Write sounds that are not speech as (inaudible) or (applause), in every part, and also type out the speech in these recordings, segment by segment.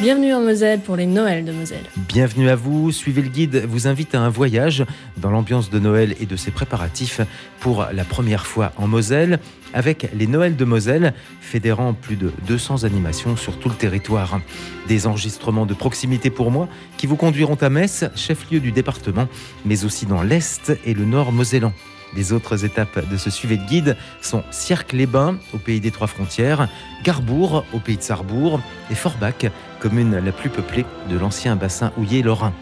Bienvenue en Moselle pour les Noëls de Moselle. Bienvenue à vous. Suivez le guide vous invite à un voyage dans l'ambiance de Noël et de ses préparatifs pour la première fois en Moselle avec les Noëls de Moselle, fédérant plus de 200 animations sur tout le territoire. Des enregistrements de proximité pour moi qui vous conduiront à Metz, chef-lieu du département, mais aussi dans l'Est et le Nord mosellan. Les autres étapes de ce suivi de guide sont Cirque-les-Bains, au pays des Trois Frontières, Garbourg, au pays de Sarrebourg, et Forbach, commune la plus peuplée de l'ancien bassin houillé lorrain.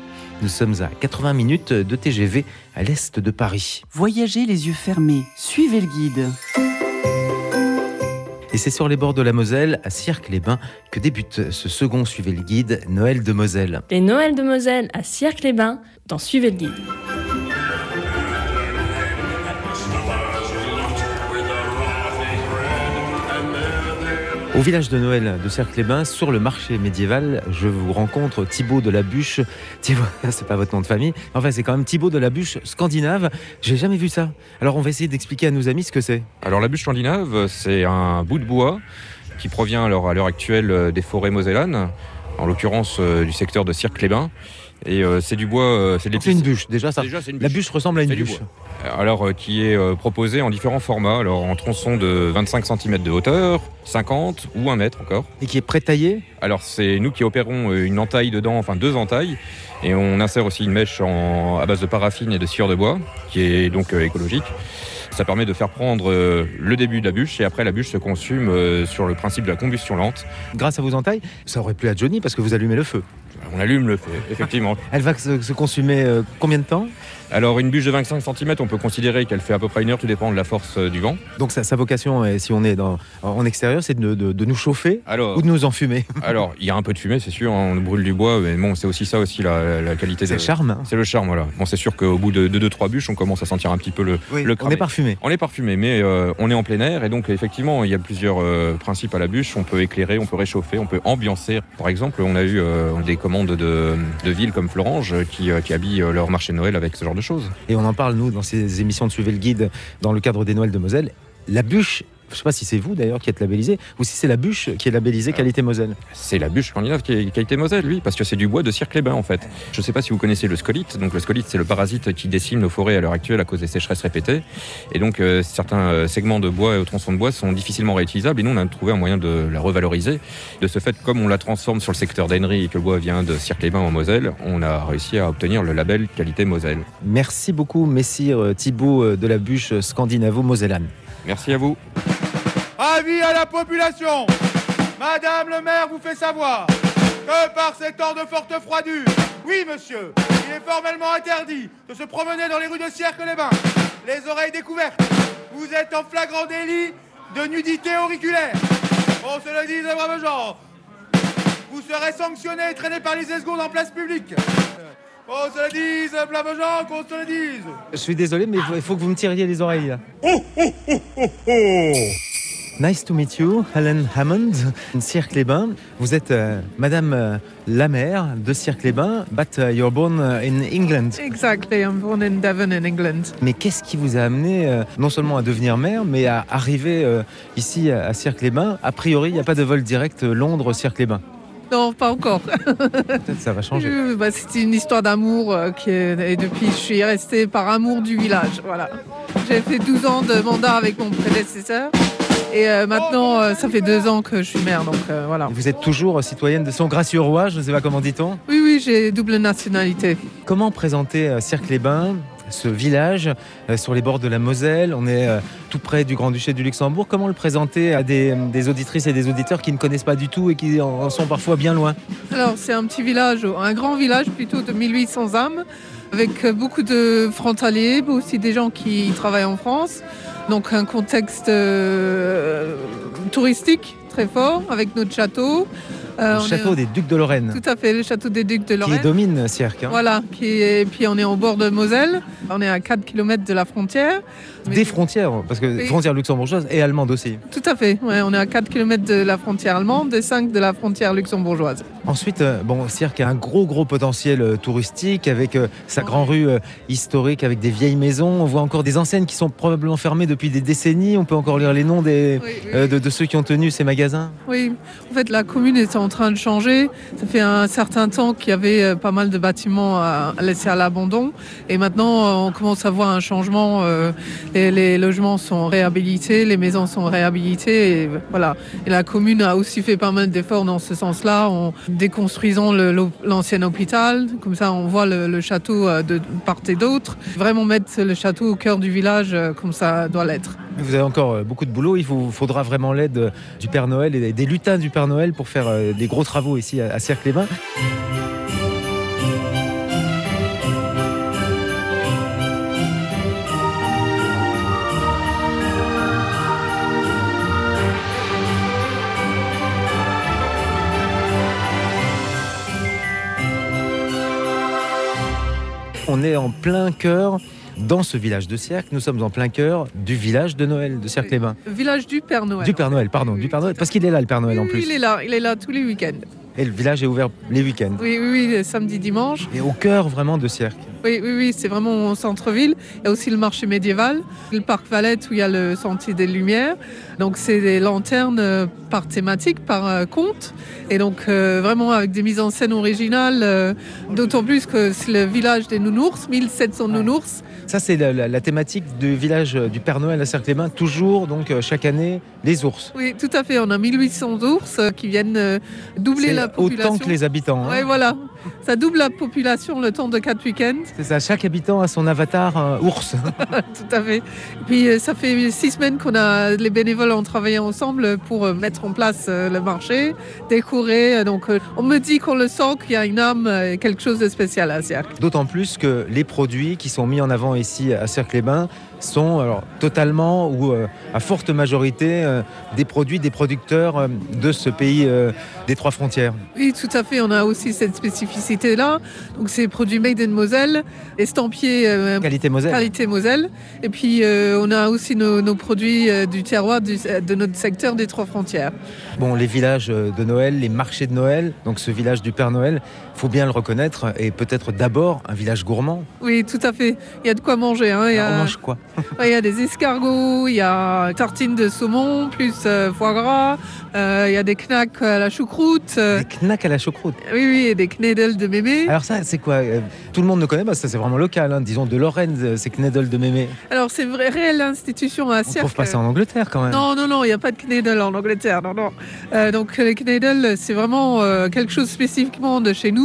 Nous sommes à 80 minutes de TGV à l'est de Paris. Voyagez les yeux fermés, suivez le guide. Et c'est sur les bords de la Moselle, à Cirque-les-Bains, que débute ce second Suivez le guide, Noël de Moselle. Les Noëls de Moselle à Cirque-les-Bains, dans Suivez le guide. Au village de Noël de Cercle-les-Bains, sur le marché médiéval, je vous rencontre Thibaut de la Bûche. Thibaut, (laughs) c'est pas votre nom de famille. Enfin, c'est quand même Thibaut de la Bûche scandinave. J'ai jamais vu ça. Alors, on va essayer d'expliquer à nos amis ce que c'est. Alors, la bûche scandinave, c'est un bout de bois qui provient à l'heure actuelle euh, des forêts mosellanes, en l'occurrence euh, du secteur de Cirque-les-Bains. Et euh, c'est du bois, euh, c'est de C'est une bûche, déjà ça. Déjà, La bûche ressemble à une bûche. alors euh, qui est euh, proposé en différents formats, alors en tronçon de 25 cm de hauteur, 50 ou 1 mètre encore. Et qui est pré-taillé. Alors c'est nous qui opérons euh, une entaille dedans, enfin deux entailles, et on insère aussi une mèche en- à base de paraffine et de sciure de bois, qui est donc euh, écologique. Ça permet de faire prendre euh, le début de la bûche et après la bûche se consume euh, sur le principe de la combustion lente. Grâce à vos entailles, ça aurait plu à Johnny parce que vous allumez le feu. On allume le feu, effectivement. (laughs) Elle va se, consumer euh, combien de temps? Alors une bûche de 25 cm, on peut considérer qu'elle fait à peu près une heure, tout dépend de la force du vent. Donc sa, sa vocation, est, si on est dans, en extérieur, c'est de, de- de nous chauffer Alors, ou de nous enfumer. (laughs) alors il y a un peu de fumée, c'est sûr, on brûle du bois, mais bon, c'est aussi ça aussi la, la qualité C'est le charme. hein. C'est le charme, voilà. Bon, c'est sûr qu'au bout de 2-3 bûches, on commence à sentir un petit peu le, Oui, le on cramer. est parfumé. On est parfumé, mais euh, on est en plein air et donc effectivement il y a plusieurs euh, principes à la bûche. On peut éclairer, on peut réchauffer, on peut ambiancer. Par exemple, on a eu euh, des commandes de, de villes comme Florange qui, qui habillent leur marché de Noël avec ce genre de choses. Et on en parle, nous, dans ces émissions de Suivez le Guide, dans le cadre des Noëls de Moselle. La bûche, je ne sais pas si c'est vous d'ailleurs qui êtes labellisé, ou si c'est la bûche qui est labellisée qualité Moselle. C'est la bûche scandinave qui, est- été Moselle, lui, parce que c'est du bois de cirque-les-bains en fait. Je ne sais pas si vous connaissez le scolite. Donc le scolite, c'est le parasite qui décime nos forêts à l'heure actuelle à cause des sécheresses répétées. Et donc euh, certains euh, segments de bois et tronçons de bois sont difficilement réutilisables. Et nous, on a trouvé un moyen de la revaloriser. De ce fait, comme on la transforme sur le secteur d'Henry et que le bois vient de cirque-les-bains en Moselle, on a réussi à obtenir le label qualité Moselle. Merci beaucoup, Messire Thibault euh, de la bûche scandinavo-mosellane. Merci à vous. Avis à la population Madame le maire vous fait savoir que par ces temps de forte froidure, oui monsieur, il est formellement interdit de se promener dans les rues de Cirque-les-Bains, les oreilles découvertes. Vous êtes en flagrant délit de nudité auriculaire. On se le dise, braves gens. Vous serez sanctionné et traîné par les esgourdes en place publique. On se le dise, braves gens, qu'on se le dise. Je suis désolé, mais il faut- que vous me tiriez les oreilles. là. Nice to meet you, Helen Hammond, Cirque-les-Bains. Vous êtes euh, Madame euh, la maire de Cirque-les-Bains, but uh, you're born uh, in England. Exactly, I'm born in Devon in England. Mais qu'est-ce qui vous a amené euh, non seulement à devenir maire, mais à arriver euh, ici à, à Cirque-les-Bains A priori, il n'y a pas de vol direct euh, Londres-Cirque-les-Bains. Non, pas encore. (laughs) Peut-être ça va changer. Euh, bah, C'est une histoire d'amour euh, qui est... et depuis je suis restée par amour du village. Voilà. J'ai fait 12 ans de mandat avec mon prédécesseur et euh, maintenant euh, ça fait deux ans que je suis maire. Donc euh, voilà. Vous êtes toujours citoyenne de son gracieux roi, je ne sais pas comment dit-on. Oui, oui, j'ai double nationalité. Comment présenter Cirque-les-Bains, ce village sur les bords de la Moselle? On est tout près du Grand-Duché du Luxembourg. Comment le présenter à des, des auditrices et des auditeurs qui ne connaissent pas du tout et qui en sont parfois bien loin? Alors c'est un petit village, un grand village plutôt de 1800 âmes, avec beaucoup de frontaliers, mais aussi des gens qui travaillent en France. Donc un contexte euh, touristique très fort avec notre château. Euh, Le est- château des Ducs de Lorraine, Tout à fait, le château des Ducs de qui Lorraine. domine Cirque. hein. Voilà, qui est, puis on est au bord de Moselle, on est à 4 km de la frontière. Mais- Des frontières, parce que Oui. frontières luxembourgeoises et allemandes aussi. Tout à fait, ouais, on est à 4 km de la frontière allemande et 5 de la frontière luxembourgeoise. Ensuite, euh, bon, Cirque a un gros gros potentiel euh, touristique avec euh, sa grande rue euh, historique avec des vieilles maisons. On voit encore des enseignes qui sont probablement fermées depuis des décennies. On peut encore lire les noms des, Oui, oui, euh, de, de ceux qui ont tenu ces magasins. Oui, en fait, la commune est en train de changer. Ça fait un certain temps qu'il y avait euh, pas mal de bâtiments à laisser à l'abandon. Et maintenant, euh, on commence à voir un changement. euh, Les, logements sont réhabilités, les maisons sont réhabilitées. Et voilà. Et la commune a aussi fait pas mal d'efforts dans ce sens-là en déconstruisant l'ancien hôpital. Comme ça, on voit le, le château de part et d'autre. Vraiment mettre le château au cœur du village comme ça doit l'être. Vous avez encore beaucoup de boulot. Il vous faudra vraiment l'aide du Père Noël et des lutins du Père Noël pour faire des gros travaux ici à, Cirque-les-Bains. On est en plein cœur dans ce village de Cirque. Nous sommes en plein cœur du village de Noël de Cirque-les-Bains. Village du Père Noël. Du Père Noël, pardon, Oui, du Père Noël, parce qu'il est là le Père Noël en plus. Il est là, il est là tous les week-ends. Et le village est ouvert les week-ends. Oui, oui, oui, samedi, dimanche. Et au cœur vraiment de Cirque. Oui, oui, oui, c'est vraiment au centre-ville. Il y a aussi le marché médiéval, le parc Valette où il y a le sentier des Lumières. Donc c'est des lanternes euh, par thématique, par euh, conte. Et donc euh, vraiment avec des mises en scène originales. euh, D'autant plus que c'est le village des nounours, 1700 nounours. Ça, c'est la, la- la thématique du village du Père Noël à Cirque-les-Bains. Toujours, donc, chaque année, les ours. Oui, tout à fait. On a 1800 ours qui viennent doubler la population. autant que les habitants. hein. Oui, voilà. Ça double la population le temps de quatre week-ends. C'est ça, chaque habitant a son avatar euh, ours. (laughs) Tout à fait. Et puis euh, ça fait six semaines qu'on a les bénévoles ont travaillé ensemble pour euh, mettre en place euh, le marché, décorer. Donc euh, on me dit qu'on le sent qu'il y a une âme, euh, quelque chose de spécial à Cirque. D'autant plus que les produits qui sont mis en avant ici à Cirque-les-Bains sont alors, totalement ou euh, à forte majorité euh, des produits des producteurs euh, de ce pays des trois frontières. Oui, tout à fait. On a aussi cette spécificité là. Donc c'est produits made in Moselle, estampillés Qualité Moselle. qualité Moselle. Et puis on a aussi nos, nos produits du terroir du- de notre secteur des trois frontières. Bon, les villages de Noël, les marchés de Noël, donc ce village du Père Noël, faut bien le reconnaître, est peut-être d'abord un village gourmand. Oui, tout à fait. Il y a de quoi manger. hein. Il y a- on mange quoi? (laughs) Il y a des escargots, il y a tartines de saumon, plus euh, foie gras, euh, il y a des knacks à la choucroute, euh, Des knacks à la choucroute? oui, oui, et des knedels de mémé. Alors ça, c'est quoi Tout le monde ne connaît pas, ça c'est vraiment local. hein. Disons de Lorraine, euh, c'est Knedel de Mémé. Alors, c'est une vraie réelle institution à On trouve pas ça en Angleterre quand même. Non, non, non, il n'y a pas de knedel en Angleterre, non, non. Euh, donc, les knedels, c'est vraiment quelque chose spécifiquement de chez nous.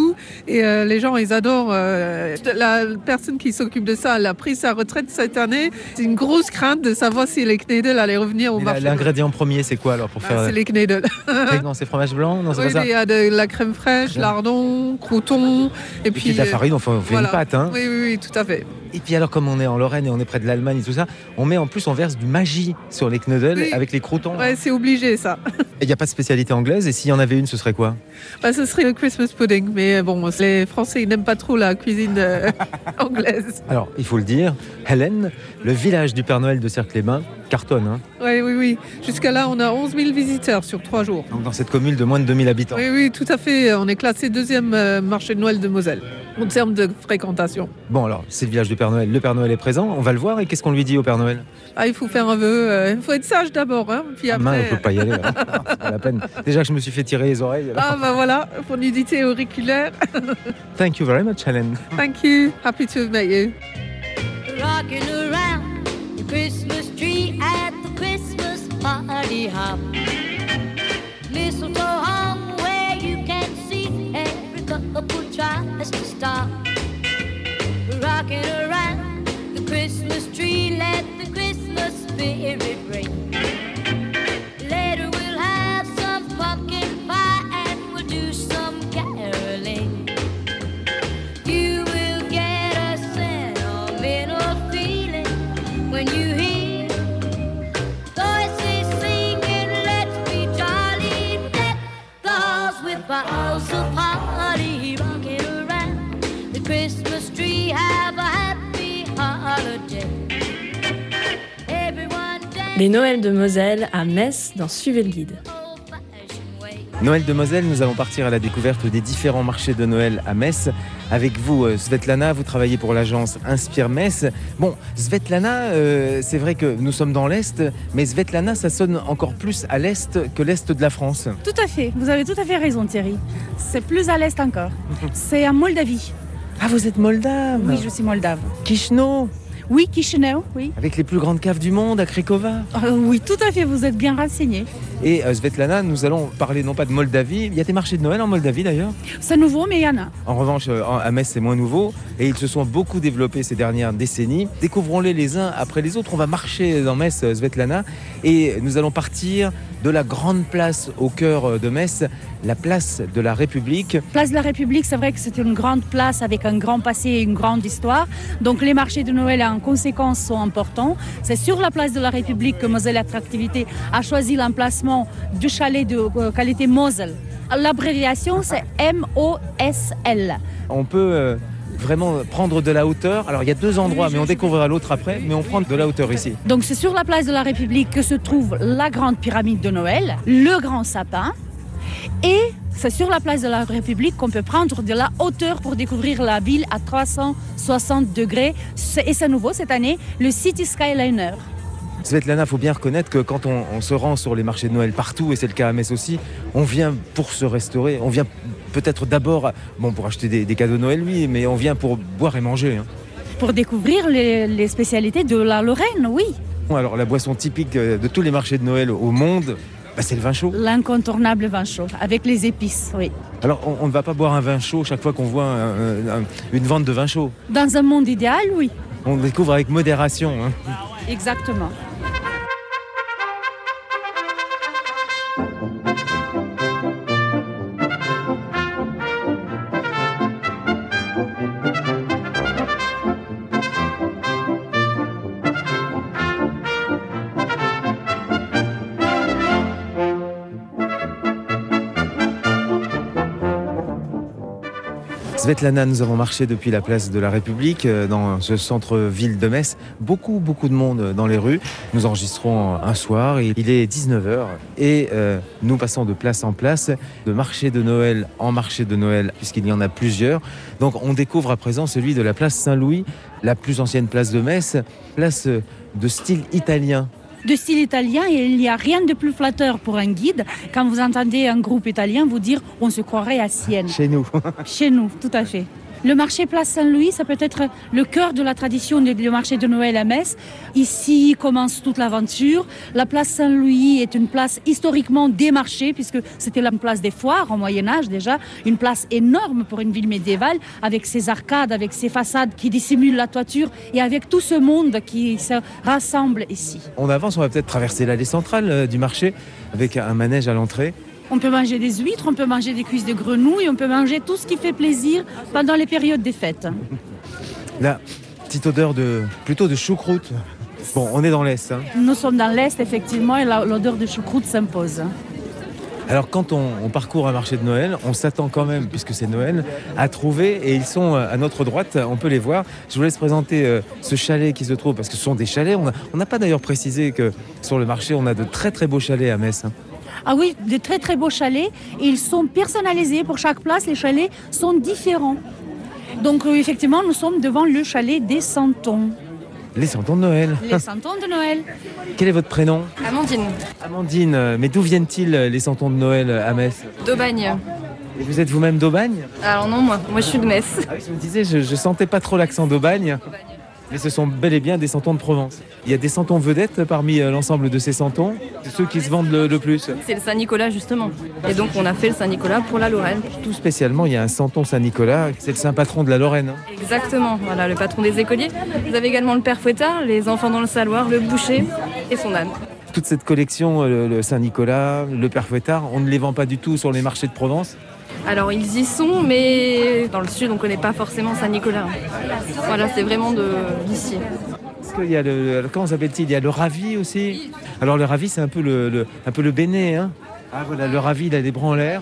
Et euh, les gens, ils adorent. euh, la personne qui s'occupe de ça, elle a pris sa retraite cette année. C'est une grosse crainte de savoir si les knedels allaient revenir au la- marché. L'ingrédient premier, c'est quoi alors pour Bah, faire c'est les knedels. euh, Non, c'est fromage blanc, non, Oui, il y a de la crème fraîche, lardon, croûton, et Et puis puis de la euh, farine, enfin, on fait voilà. une pâte. Hein. Oui, oui, oui, tout à fait. Et puis alors, comme on est en Lorraine et on est près de l'Allemagne et tout ça, on met en plus, on verse du magie sur les knödel Oui. avec les croutons. Ouais, c'est obligé ça. Et il n'y a pas de spécialité anglaise. Et s'il y en avait une, ce serait quoi? Bah, ce serait le Christmas pudding, mais bon, les Français ils n'aiment pas trop la cuisine euh, (laughs) anglaise. Alors, il faut le dire, Hélène, le village du Père Noël de Cercle-les-Bains, cartonne. hein. Oui, oui, oui. Jusqu'à là, on a 11 000 visiteurs sur trois jours. Donc, dans cette commune de moins de 2000 habitants. Oui, oui, tout à fait. On est classé deuxième euh, marché de Noël de Moselle en termes de fréquentation. Bon, alors, c'est le village du Père Noël. Le Père Noël est présent. On va le voir. Et qu'est-ce qu'on lui dit au Père Noël? Ah, il faut faire un vœu. euh, Il faut être sage d'abord, hein, puis Ah, après. on peut pas y aller. (laughs) C'est pas la peine. Déjà que je me suis fait tirer les oreilles. alors. Ah, bah voilà, pour nudité auriculaire. Thank you very much, Hélène. Thank you. Happy to have met you. rocking around the Christmas tree at the Christmas party hop. Mistletoe hung where you can see every couple tries to stop. Rocking around the Christmas tree, let the Christmas spirit ring. Les Noëls de Moselle à Metz dans Suivez le guide. Noël de Moselle, nous allons partir à la découverte des différents marchés de Noël à Metz. Avec vous, euh, Svetlana, vous travaillez pour l'agence Inspire Metz. Bon, Svetlana, euh, c'est vrai que nous sommes dans l'Est, mais Svetlana, ça sonne encore plus à l'Est que l'Est de la France. Tout à fait, vous avez tout à fait raison Thierry. C'est plus à l'est encore. (laughs) C'est en Moldavie. Ah, vous êtes moldave Oui, je suis moldave. Chisinau Oui, Chisinau, oui. Avec les plus grandes caves du monde à Krekova. Euh, oui, tout à fait, vous êtes bien renseigné. Et euh, Svetlana, nous allons parler non pas de Moldavie, il y a des marchés de Noël en Moldavie d'ailleurs. C'est nouveau, mais il y en a. En revanche, euh, à Metz, c'est moins nouveau et ils se sont beaucoup développés ces dernières décennies. Découvrons-les les uns après les autres. On va marcher dans Metz, euh, Svetlana, et nous allons partir de la grande place au cœur euh, de Metz, la place de la République. Place de la République, c'est vrai que c'est une grande place avec un grand passé et une grande histoire. Donc les marchés de Noël en conséquence sont importants. C'est sur la place de la République que Moselle Attractivité a choisi l'emplacement du chalet de euh, qualité Moselle. L'abréviation, c'est M-O-S-L. On peut euh, vraiment prendre de la hauteur. Alors il y a deux endroits, mais on découvrira l'autre après, mais on prend de la hauteur ici. Donc c'est sur la place de la République que se trouve la grande pyramide de Noël, le grand sapin. Et c'est sur la place de la République qu'on peut prendre de la hauteur pour découvrir la ville à 360 degrés. Et c'est nouveau cette année, le City Skyliner. Svetlana, faut bien reconnaître que quand on, on se rend sur les marchés de Noël partout, et c'est le cas à Metz aussi, on vient pour se restaurer. On vient peut-être d'abord, bon, pour acheter des, des cadeaux de Noël, oui, mais on vient pour boire et manger. hein. Pour découvrir les, les spécialités de la Lorraine, oui. Alors la boisson typique euh, de tous les marchés de Noël au monde, bah, c'est le vin chaud. L'incontournable vin chaud, avec les épices, oui. Alors on, on ne va pas boire un vin chaud chaque fois qu'on voit un- un- une vente de vin chaud. Dans un monde idéal, oui. On découvre avec modération. hein. Exactement. Svetlana, nous avons marché depuis la place de la République euh, dans ce centre-ville de Metz. Beaucoup, beaucoup de monde dans les rues. Nous enregistrons un soir, il est 19h et euh, nous passons de place en place, de marché de Noël en marché de Noël, puisqu'il y en a plusieurs. Donc on découvre à présent celui de la place Saint-Louis, la plus ancienne place de Metz, place de style italien. De style italien et il n'y a rien de plus flatteur pour un guide quand vous entendez un groupe italien vous dire on se croirait à Sienne. Chez nous. Chez nous, tout à fait. Le marché Place Saint-Louis, ça peut être le cœur de la tradition du marché de Noël à Metz. Ici commence toute l'aventure. La place Saint-Louis est une place historiquement des marchés, puisque c'était la place des foires au Moyen Âge déjà. Une place énorme pour une ville médiévale, avec ses arcades, avec ses façades qui dissimulent la toiture, et avec tout ce monde qui se rassemble ici. On avance, on va peut-être traverser l'allée centrale euh, du marché avec un manège à l'entrée. On peut manger des huîtres, on peut manger des cuisses de grenouille, on peut manger tout ce qui fait plaisir pendant les périodes des fêtes. (laughs) La petite odeur de plutôt de choucroute. Bon, on est dans l'Est. hein. Nous sommes dans l'Est, effectivement, et l'odeur de choucroute s'impose. Alors quand on, on parcourt un marché de Noël, on s'attend quand même, puisque c'est Noël, à trouver, et ils sont euh, à notre droite, on peut les voir. Je vous laisse présenter euh, ce chalet qui se trouve, parce que ce sont des chalets. On n'a pas d'ailleurs précisé que sur le marché, on a de très très beaux chalets à Metz. hein. Ah oui, de très très beaux chalets. Et ils sont personnalisés pour chaque place. Les chalets sont différents. Donc euh, effectivement, nous sommes devant le chalet des Santons. Les santons de Noël. Les Santons de Noël. Quel est votre prénom? Amandine, Amandine, euh, mais d'où viennent-ils euh, les santons de Noël à Metz? d'Aubagne. Et vous êtes vous-même d'Aubagne? Alors non, moi, moi je suis de Metz. Ah oui, je me disais, je, je sentais pas trop l'accent d'Aubagne. Mais ce sont bel et bien des santons de Provence. Il y a des santons vedettes parmi euh, l'ensemble de ces santons, ceux qui se vendent le, le plus. C'est le Saint-Nicolas justement. Et donc on a fait le Saint-Nicolas pour la Lorraine. Tout spécialement, il y a un santon Saint-Nicolas, c'est le saint patron de la Lorraine. hein. Exactement, voilà, le patron des écoliers. Vous avez également le père Fouettard, les enfants dans le saloir, le boucher et son âne. Toute cette collection, euh, le Saint-Nicolas, le Père Fouettard, on ne les vend pas du tout sur les marchés de Provence. Alors ils y sont, mais dans le sud on connaît pas forcément Saint-Nicolas. Voilà, c'est vraiment de d'ici. Est-ce qu'il y a le, comment s'appelle-t-il Il y a le ravi aussi? Alors le ravi, c'est un peu le, le- un peu le béné. Hein ah voilà, le ravi, il a des bras en l'air.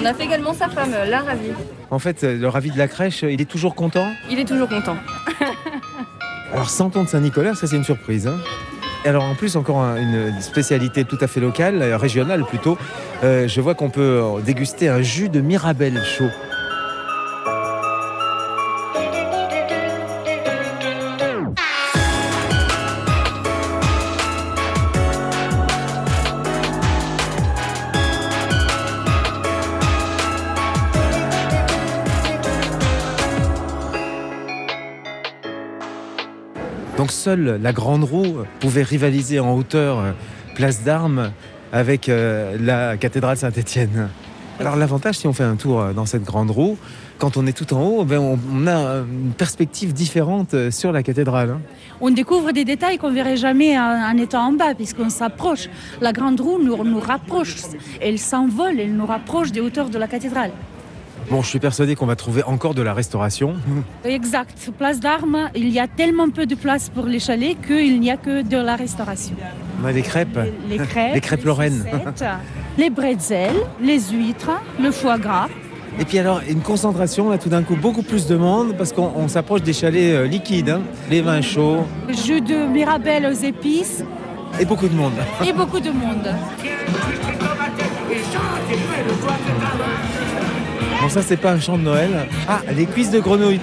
On a fait également sa femme, la ravie. En fait, euh, le ravi de la crèche, il est toujours content? Il est toujours content. Alors santon de Saint-Nicolas, ça c'est une surprise. hein. Alors en plus encore un- une spécialité tout à fait locale, euh, régionale plutôt. Euh, je vois qu'on peut euh, déguster un jus de mirabelle chaud. Seule la Grande Roue pouvait rivaliser en hauteur euh, place d'armes avec euh, la cathédrale Saint-Étienne. Alors l'avantage si on fait un tour euh, dans cette Grande Roue, quand on est tout en haut, ben, on, a une perspective différente sur la cathédrale. hein. On découvre des détails qu'on verrait jamais en, en étant en bas, puisqu'on s'approche. La grande roue nous, nous rapproche. Elle s'envole, elle nous rapproche des hauteurs de la cathédrale. Bon, je suis persuadé qu'on va trouver encore de la restauration. Exact. Place d'armes, il y a tellement peu de place pour les chalets qu'il n'y a que de la restauration. On a des crêpes. Les (laughs) crêpes, Les crêpes lorraines. sucettes, les bretzels, les huîtres, le foie gras. Et puis alors, une concentration, là tout d'un coup, beaucoup plus de monde parce qu'on on s'approche des chalets euh, liquides, hein. les vins chauds Jus de mirabelle aux épices et beaucoup de monde. et beaucoup de monde. Bon, ça, c'est pas un chant de Noël. Ah, les cuisses de grenouille.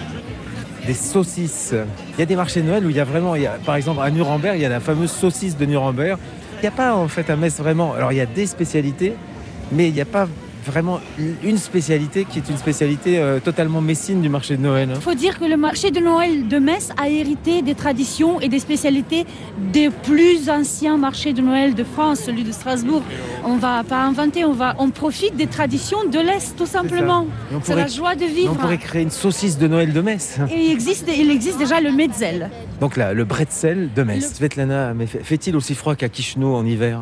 Des saucisses. Il y a des marchés de Noël où il y a vraiment, par exemple, à Nuremberg, il y a la fameuse saucisse de Nuremberg. Il n'y a pas, en fait, à Metz vraiment. Alors, il y a des spécialités, mais il n'y a pas vraiment une spécialité qui est une spécialité euh, totalement messine du marché de Noël. hein. Il faut dire que le marché de Noël de Metz a hérité des traditions et des spécialités des plus anciens marchés de Noël de France, celui de Strasbourg. On va pas inventer, on va, on profite des traditions de l'Est tout simplement. On C'est la joie de On vivre. pourrait créer une saucisse de Noël de Metz. Et il existe, il existe déjà le Metzel. Donc là, le bretzel de Metz. Svetlana, mais fait- fait-il aussi froid qu'à Chisinau en hiver?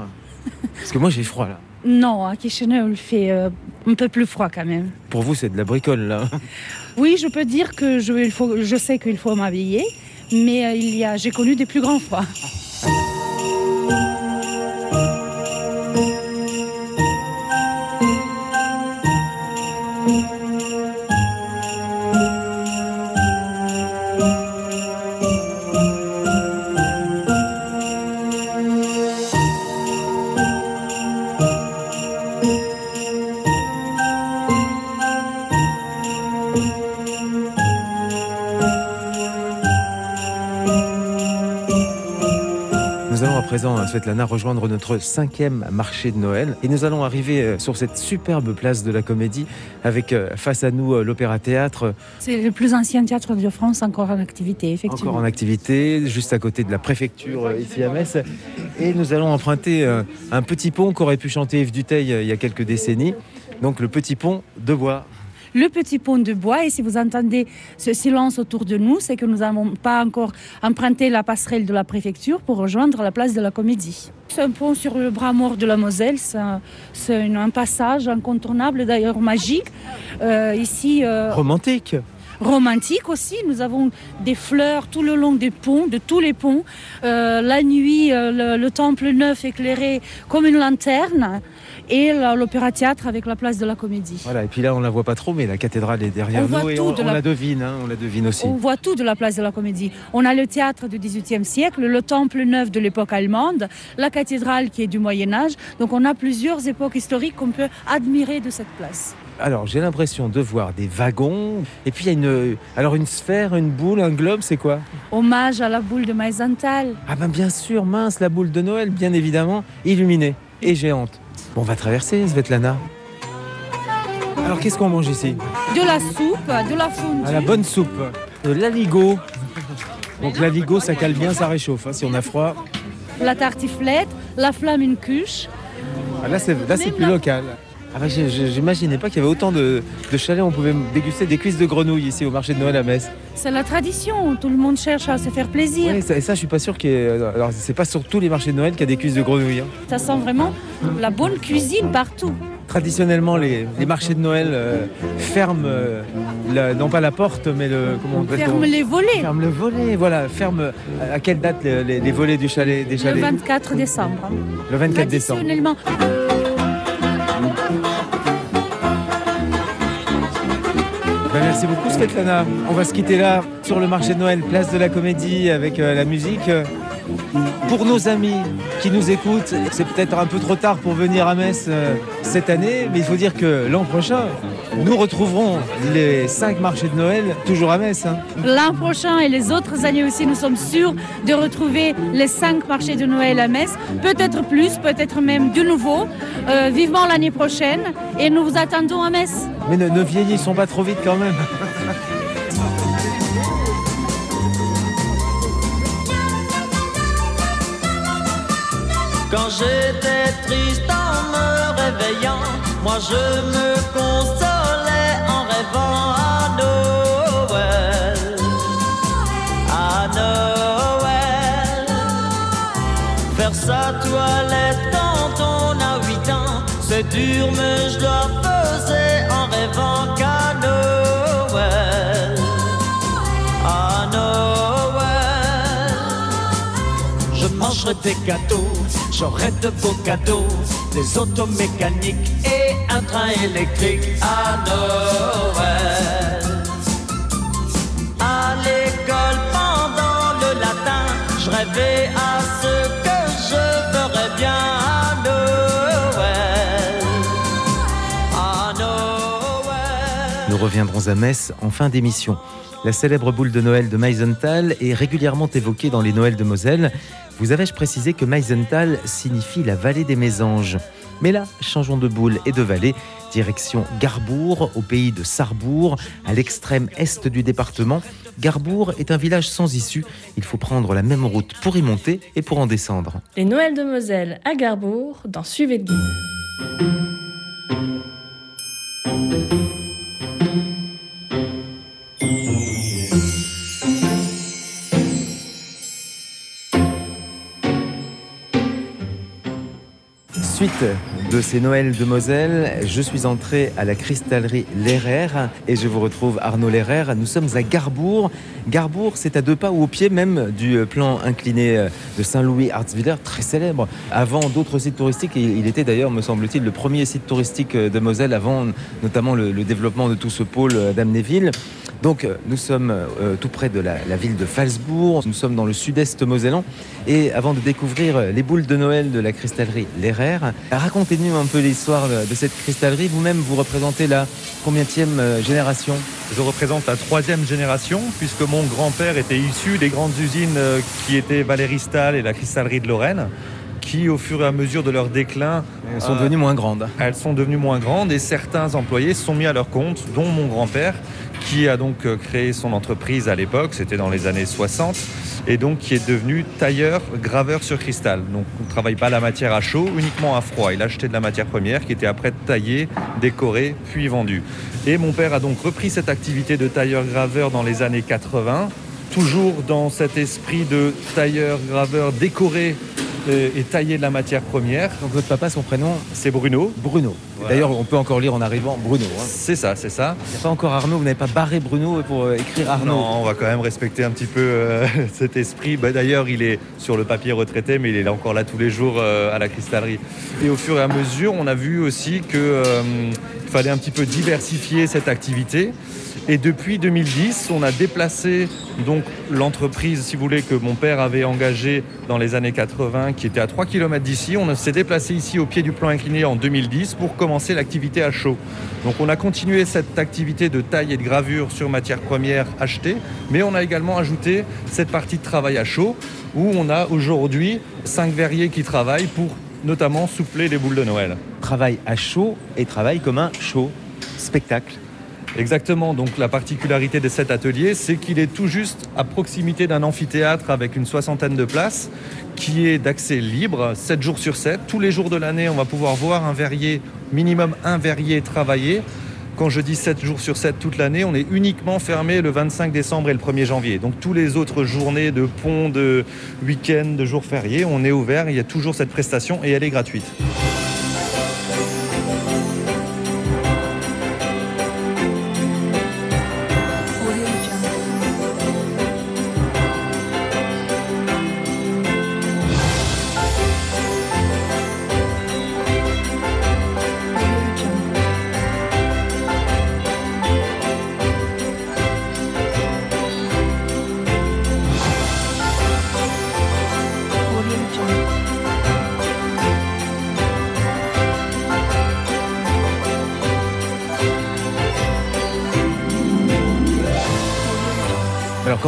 Parce que moi, j'ai froid là. Non, à Chisinau, il fait euh, un peu plus froid quand même. Pour vous, c'est de la bricole là. (laughs) Oui, je peux dire que je, il faut, je sais qu'il faut m'habiller, mais euh, il y a, j'ai connu des plus grands froids. (laughs) Svetlana, rejoindre notre cinquième marché de Noël. Et nous allons arriver euh, sur cette superbe place de la Comédie avec euh, face à nous euh, l'Opéra-Théâtre, C'est le plus ancien théâtre de France encore en activité, effectivement. encore en activité, juste à côté de la préfecture ici à Metz. Et nous allons emprunter un petit pont qu'aurait pu chanter Yves Duteil il y a quelques décennies. Donc le petit pont de bois. Le petit pont de bois. Et si vous entendez ce silence autour de nous, c'est que nous n'avons pas encore emprunté la passerelle de la préfecture pour rejoindre la place de la Comédie. C'est un pont sur le bras mort de la Moselle. C'est un, passage incontournable, d'ailleurs magique. Euh, ici, euh, Romantique. romantique aussi. Nous avons des fleurs tout le long des ponts, de tous les ponts. Euh, la nuit, euh, le, le temple neuf éclairé comme une lanterne. Et la- l'opéra-théâtre avec la place de la Comédie. Voilà, et puis là on la voit pas trop, mais la cathédrale est derrière On voit nous et tout on, de on la- la devine, hein, on la devine aussi. On voit tout de la place de la Comédie. On a le théâtre du XVIIIe siècle, le temple neuf de l'époque allemande, la cathédrale qui est du Moyen Âge. Donc on a plusieurs époques historiques qu'on peut admirer de cette place. Alors j'ai l'impression de voir des wagons, et puis il y a une, alors une sphère, une boule, un globe, c'est quoi? Hommage à la boule de Meisenthal. Ah ben bien sûr, mince, la boule de Noël, bien évidemment, illuminée et géante. Bon, on va traverser, Svetlana. Alors qu'est-ce qu'on mange ici? De la soupe, de la fondue. Ah, la bonne soupe, de l'aligot. Donc l'aligot, ça cale bien, ça réchauffe. hein, si on a froid, la tartiflette, la flamme une cuche. Ah, là c'est là c'est plus local. Ah bah, J'imaginais pas qu'il y avait autant de, de chalets. On pouvait déguster des cuisses de grenouille ici au marché de Noël à Metz. C'est la tradition, tout le monde cherche à se faire plaisir. Ouais, ça, et ça, je suis pas sûr qu'il y ait. Alors, c'est pas sur tous les marchés de Noël qu'il y a des cuisses de grenouille. hein. Ça sent vraiment la bonne cuisine partout. Traditionnellement, les, les marchés de Noël euh, ferment, euh, la- non pas la porte, mais le. Comment on Ferme les volets Ferme le volet, voilà. Ferme. euh, À quelle date les, les- les volets du chalet, des le chalets? 24 décembre. Le 24 décembre. Traditionnellement. Ben, merci beaucoup Svetlana. On va se quitter là sur le marché de Noël, place de la Comédie avec euh, la musique. Pour nos amis qui nous écoutent, c'est peut-être un peu trop tard pour venir à Metz euh, cette année, mais il faut dire que l'an prochain, nous retrouverons les cinq marchés de Noël toujours à Metz. hein. L'an prochain et les autres années aussi, nous sommes sûrs de retrouver les cinq marchés de Noël à Metz. Peut-être plus, peut-être même de nouveau. Euh, vivement l'année prochaine et nous vous attendons à Metz. Mais ne, ne vieillissons pas trop vite quand même. (laughs) Quand j'étais triste en me réveillant, moi je me consolais en rêvant à Noël. À Noël. Faire sa toilette quand on a 8 ans, c'est dur mais je la mangerai des gâteaux, j'aurai de beaux cadeaux, des autos mécaniques et un train électrique à Noël. À l'école pendant le latin, je rêvais à Nous reviendrons à Metz en fin d'émission. La célèbre boule de Noël de Meisenthal est régulièrement évoquée dans les Noëls de Moselle. Vous avais-je précisé que Meisenthal signifie la vallée des mésanges? Mais là, changeons de boule et de vallée. Direction Garbourg, au pays de Sarrebourg, à l'extrême est du département. Garbourg est un village sans issue. Il faut prendre la même route pour y monter et pour en descendre. Les Noëls de Moselle à Garbourg dans Suivez le Suite de ces Noëls de Moselle, je suis entré à la cristallerie Lerrer et je vous retrouve Arnaud Lerrer. Nous sommes à Garbourg. Garbourg, c'est à deux pas ou au pied même du plan incliné de Saint-Louis Artswiller, très célèbre. Avant d'autres sites touristiques, il était d'ailleurs, me semble-t-il, le premier site touristique de Moselle avant notamment le, le développement de tout ce pôle d'Amnéville. Donc euh, nous sommes euh, tout près de la, la ville de Falsbourg, nous sommes dans le sud-est mosellan et avant de découvrir les boules de Noël de la cristallerie Lerrer, racontez-nous un peu l'histoire de cette cristallerie. Vous-même, vous représentez la combienième euh, génération? Je représente la troisième génération, puisque mon grand-père était issu des grandes usines euh, qui étaient Valéristal et la cristallerie de Lorraine, qui, au fur et à mesure de leur déclin, Elles sont euh, devenues moins grandes. elles sont devenues moins grandes et certains employés se sont mis à leur compte, dont mon grand-père, qui a donc euh, créé son entreprise à l'époque, c'était dans les années 60, et donc qui est devenu tailleur, graveur sur cristal. Donc on ne travaille pas la matière à chaud, uniquement à froid. Il achetait de la matière première qui était après taillée, décorée, puis vendue. Et mon père a donc repris cette activité de tailleur-graveur dans les années 80, toujours dans cet esprit de tailleur-graveur décoré euh, et taillé de la matière première. Donc votre papa, son prénom C'est Bruno. Bruno. Voilà. D'ailleurs, on peut encore lire en arrivant Bruno. hein. C'est ça, c'est ça. Il n'y a pas encore Arnaud, vous n'avez pas barré Bruno pour euh, écrire Arnaud. Non, on va quand même respecter un petit peu euh, (laughs) cet esprit. Bah, D'ailleurs, il est sur le papier retraité, mais il est là encore là tous les jours euh, à la cristallerie. Et au fur et à mesure, on a vu aussi qu'il fallait un petit peu diversifier cette activité. Et depuis 2010, on a déplacé donc l'entreprise, si vous voulez, que mon père avait engagée dans les années 80, qui était à 3 km d'ici. On s'est déplacé ici au pied du plan incliné en 2010 pour commencer l'activité à chaud. Donc on a continué cette activité de taille et de gravure sur matière première achetée, mais on a également ajouté cette partie de travail à chaud où on a aujourd'hui 5 verriers qui travaillent pour notamment souffler les boules de Noël. Travail à chaud et travail comme un show, spectacle. Exactement, donc la particularité de cet atelier, c'est qu'il est tout juste à proximité d'un amphithéâtre avec une soixantaine de places qui est d'accès libre 7 jours sur 7. Tous les jours de l'année, on va pouvoir voir un verrier, minimum un verrier travailler. Quand je dis 7 jours sur 7 toute l'année, on est uniquement fermé le 25 décembre et le 1er janvier. Donc tous les autres journées de pont, de week-end, de jours fériés, on est ouvert, il y a toujours cette prestation et elle est gratuite.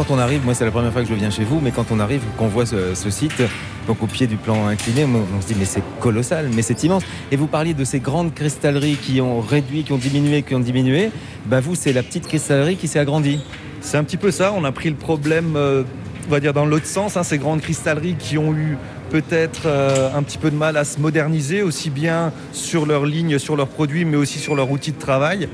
Quand on arrive, moi c'est la première fois que je viens chez vous, mais quand on arrive, qu'on voit ce, site, donc au pied du plan incliné, on, se dit mais c'est colossal, mais c'est immense. Et vous parliez de ces grandes cristalleries qui ont réduit, qui ont diminué, qui ont diminué. Ben vous, c'est la petite cristallerie qui s'est agrandie. C'est un petit peu ça, on a pris le problème, euh, on va dire dans l'autre sens, hein, ces grandes cristalleries qui ont eu peut-être euh, un petit peu de mal à se moderniser, aussi bien sur leur ligne, sur leurs produits, mais aussi sur leur outil de travail.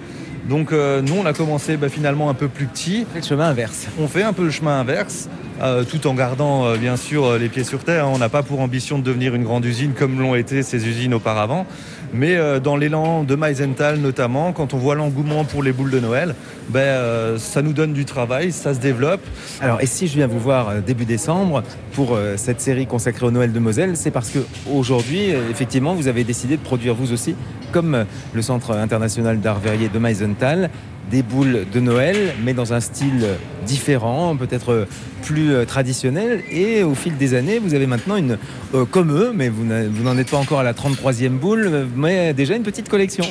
Donc euh, nous, on a commencé bah, finalement un peu plus petit. C'est le chemin inverse. On fait un peu le chemin inverse, euh, tout en gardant euh, bien sûr euh, les pieds sur terre. On n'a pas pour ambition de devenir une grande usine comme l'ont été ces usines auparavant. Mais euh, dans l'élan de Meisenthal notamment, quand on voit l'engouement pour les boules de Noël, ben, euh, ça nous donne du travail, ça se développe. Alors, et si je viens vous voir euh, début décembre pour cette série consacrée au Noël de Moselle, c'est parce que aujourd'hui, effectivement, vous avez décidé de produire vous aussi, comme le Centre international d'art verrier de Meisenthal, des boules de Noël, mais dans un style différent, peut-être plus euh, traditionnel. Et au fil des années, vous avez maintenant une, euh, comme eux, mais vous n'en êtes pas encore à la 33e boule, mais déjà une petite collection.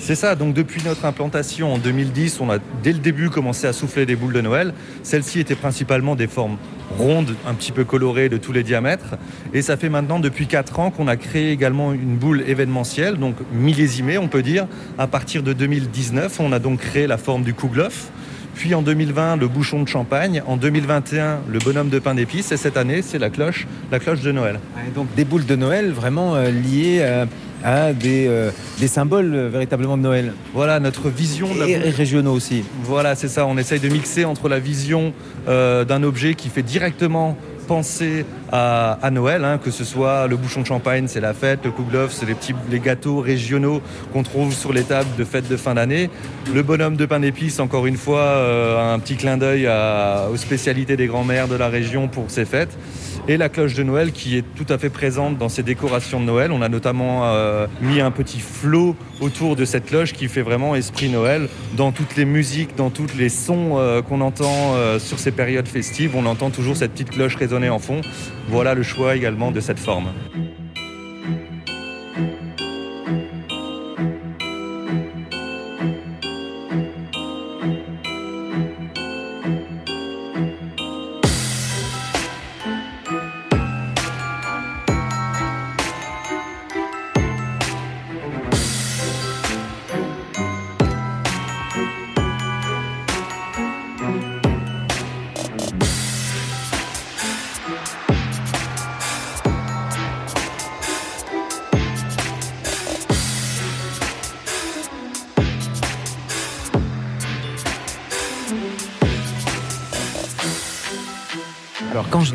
C'est ça, donc depuis notre implantation en 2010, on a dès le début commencé à souffler des boules de Noël. Celles-ci étaient principalement des formes rondes, un petit peu colorées de tous les diamètres. Et ça fait maintenant depuis 4 ans qu'on a créé également une boule événementielle, donc millésimée on peut dire. À partir de 2019, on a donc créé la forme du Kouglof. Puis en 2020, le bouchon de champagne. En 2021, le bonhomme de pain d'épices. Et cette année, c'est la cloche, la cloche de Noël. Donc des boules de Noël vraiment euh, liées euh, à des, euh, des symboles euh, véritablement de Noël. Voilà notre vision de la Et, régionaux aussi. Voilà, c'est ça. On essaye de mixer entre la vision euh, d'un objet qui fait directement penser à, à Noël, hein, que ce soit le bouchon de champagne, c'est la fête, le kouglof, c'est les petits les gâteaux régionaux qu'on trouve sur les tables de fêtes de fin d'année. Le bonhomme de pain d'épices, encore une fois, euh, un petit clin d'œil à- aux spécialités des grands-mères de la région pour ces fêtes. Et la cloche de Noël qui est tout à fait présente dans ces décorations de Noël. On a notamment euh, mis un petit flot autour de cette cloche qui fait vraiment esprit Noël dans toutes les musiques, dans tous les sons euh, qu'on entend euh, sur ces périodes festives. On entend toujours cette petite cloche résonner en fond. Voilà le choix également de cette forme.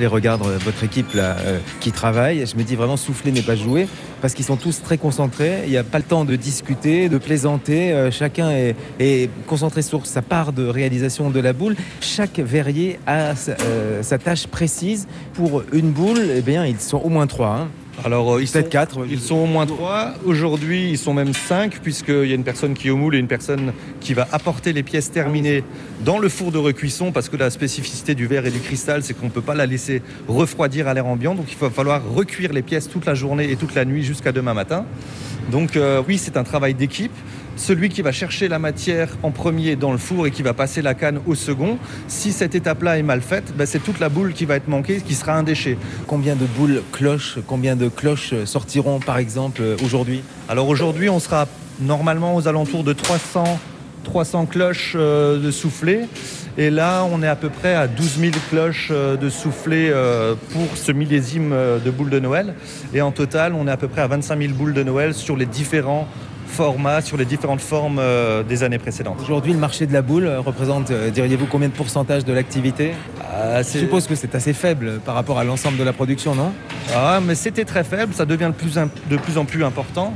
Regarde, votre équipe euh, qui travaille, je me dis vraiment souffler n'est pas jouer parce qu'ils sont tous très concentrés. Il n'y a pas le temps de discuter, de plaisanter. Euh, chacun est, concentré sur sa part de réalisation de la boule. Chaque verrier a sa, euh, tâche précise. Pour une boule, eh bien, ils sont au moins trois. hein. Alors, euh, ils Peut-être sont, quatre. ils sont au moins trois. Aujourd'hui, ils sont même cinq, puisqu'il y a une personne qui est au moule et une personne qui va apporter les pièces terminées dans le four de recuisson, parce que la spécificité du verre et du cristal, c'est qu'on ne peut pas la laisser refroidir à l'air ambiant. Donc, il va falloir recuire les pièces toute la journée et toute la nuit jusqu'à demain matin. Donc, euh, oui, c'est un travail d'équipe. Celui qui va chercher la matière en premier dans le four et qui va passer la canne au second, si cette étape-là est mal faite, ben, c'est toute la boule qui va être manquée, qui sera un déchet. Combien de boules cloches, combien de cloches sortiront par exemple aujourd'hui? Alors aujourd'hui, on sera normalement aux alentours de 300, 300 cloches euh, de soufflé. Et là, on est à peu près à 12 000 cloches euh, de soufflé euh, pour ce millésime de boules de Noël. Et en total, on est à peu près à 25 000 boules de Noël sur les différents formats, sur les différentes formes euh, des années précédentes. Aujourd'hui, le marché de la boule euh, représente, euh, diriez-vous, combien de pourcentage de l'activité? Ah, Je suppose que c'est assez faible par rapport à l'ensemble de la production, non? Ah, mais c'était très faible, ça devient de plus, en- de plus en plus important.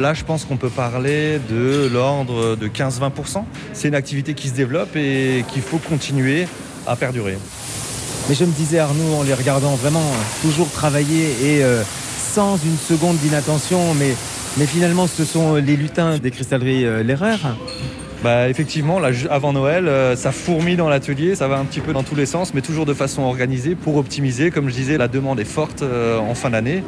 Là, je pense qu'on peut parler de l'ordre de 15-20%. C'est une activité qui se développe et qu'il faut continuer à perdurer. Mais je me disais, Arnaud, en les regardant vraiment toujours travailler et sans une seconde d'inattention, mais, mais finalement, ce sont euh, les lutins des cristalleries euh, L'Erreur. Bah, effectivement, là, avant Noël, euh, ça fourmille dans l'atelier, ça va un petit peu dans tous les sens, mais toujours de façon organisée pour optimiser. Comme je disais, la demande est forte euh, en fin d'année.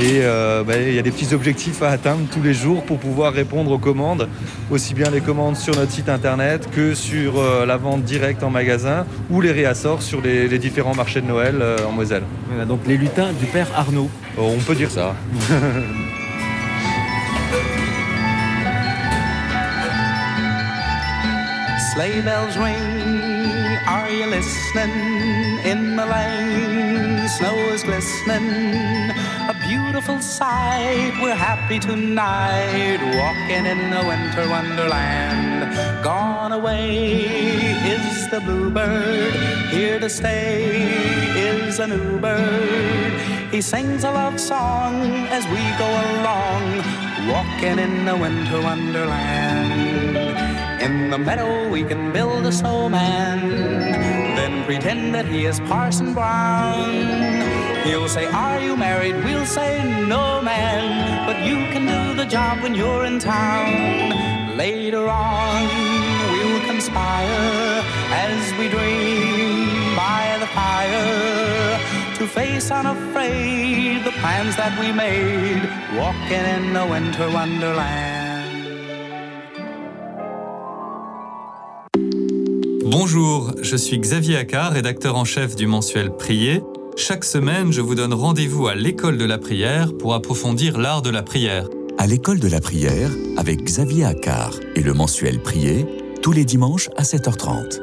Et euh, bah, il y a des petits objectifs à atteindre tous les jours pour pouvoir répondre aux commandes, aussi bien les commandes sur notre site internet que sur la vente directe en magasin ou les réassorts sur les, les différents marchés de Noël en Moselle. Voilà, donc les lutins du père Arnaud. on peut dire ça. (laughs) Sleigh bells ring, are you listening? In the lane, snow is glistening. A beautiful sight, we're happy tonight, walking in a winter wonderland. Gone away is the bluebird, here to stay is a new bird. He sings a love song as we go along, walking in a winter wonderland. In the meadow we can build a snowman, then pretend that he is Parson Brown. He'll say, Are you married? We'll say, No, man, but you can do the job when you're in town. Later on, we'll conspire as we dream by the fire to face unafraid the plans that we made, walking in a winter wonderland. Bonjour, je suis Xavier Accard, rédacteur en chef du mensuel Prier. Chaque semaine, je vous donne rendez-vous à l'école de la prière pour approfondir l'art de la prière. À l'école de la prière avec Xavier Accard et le mensuel Prier, tous les dimanches à 7h30.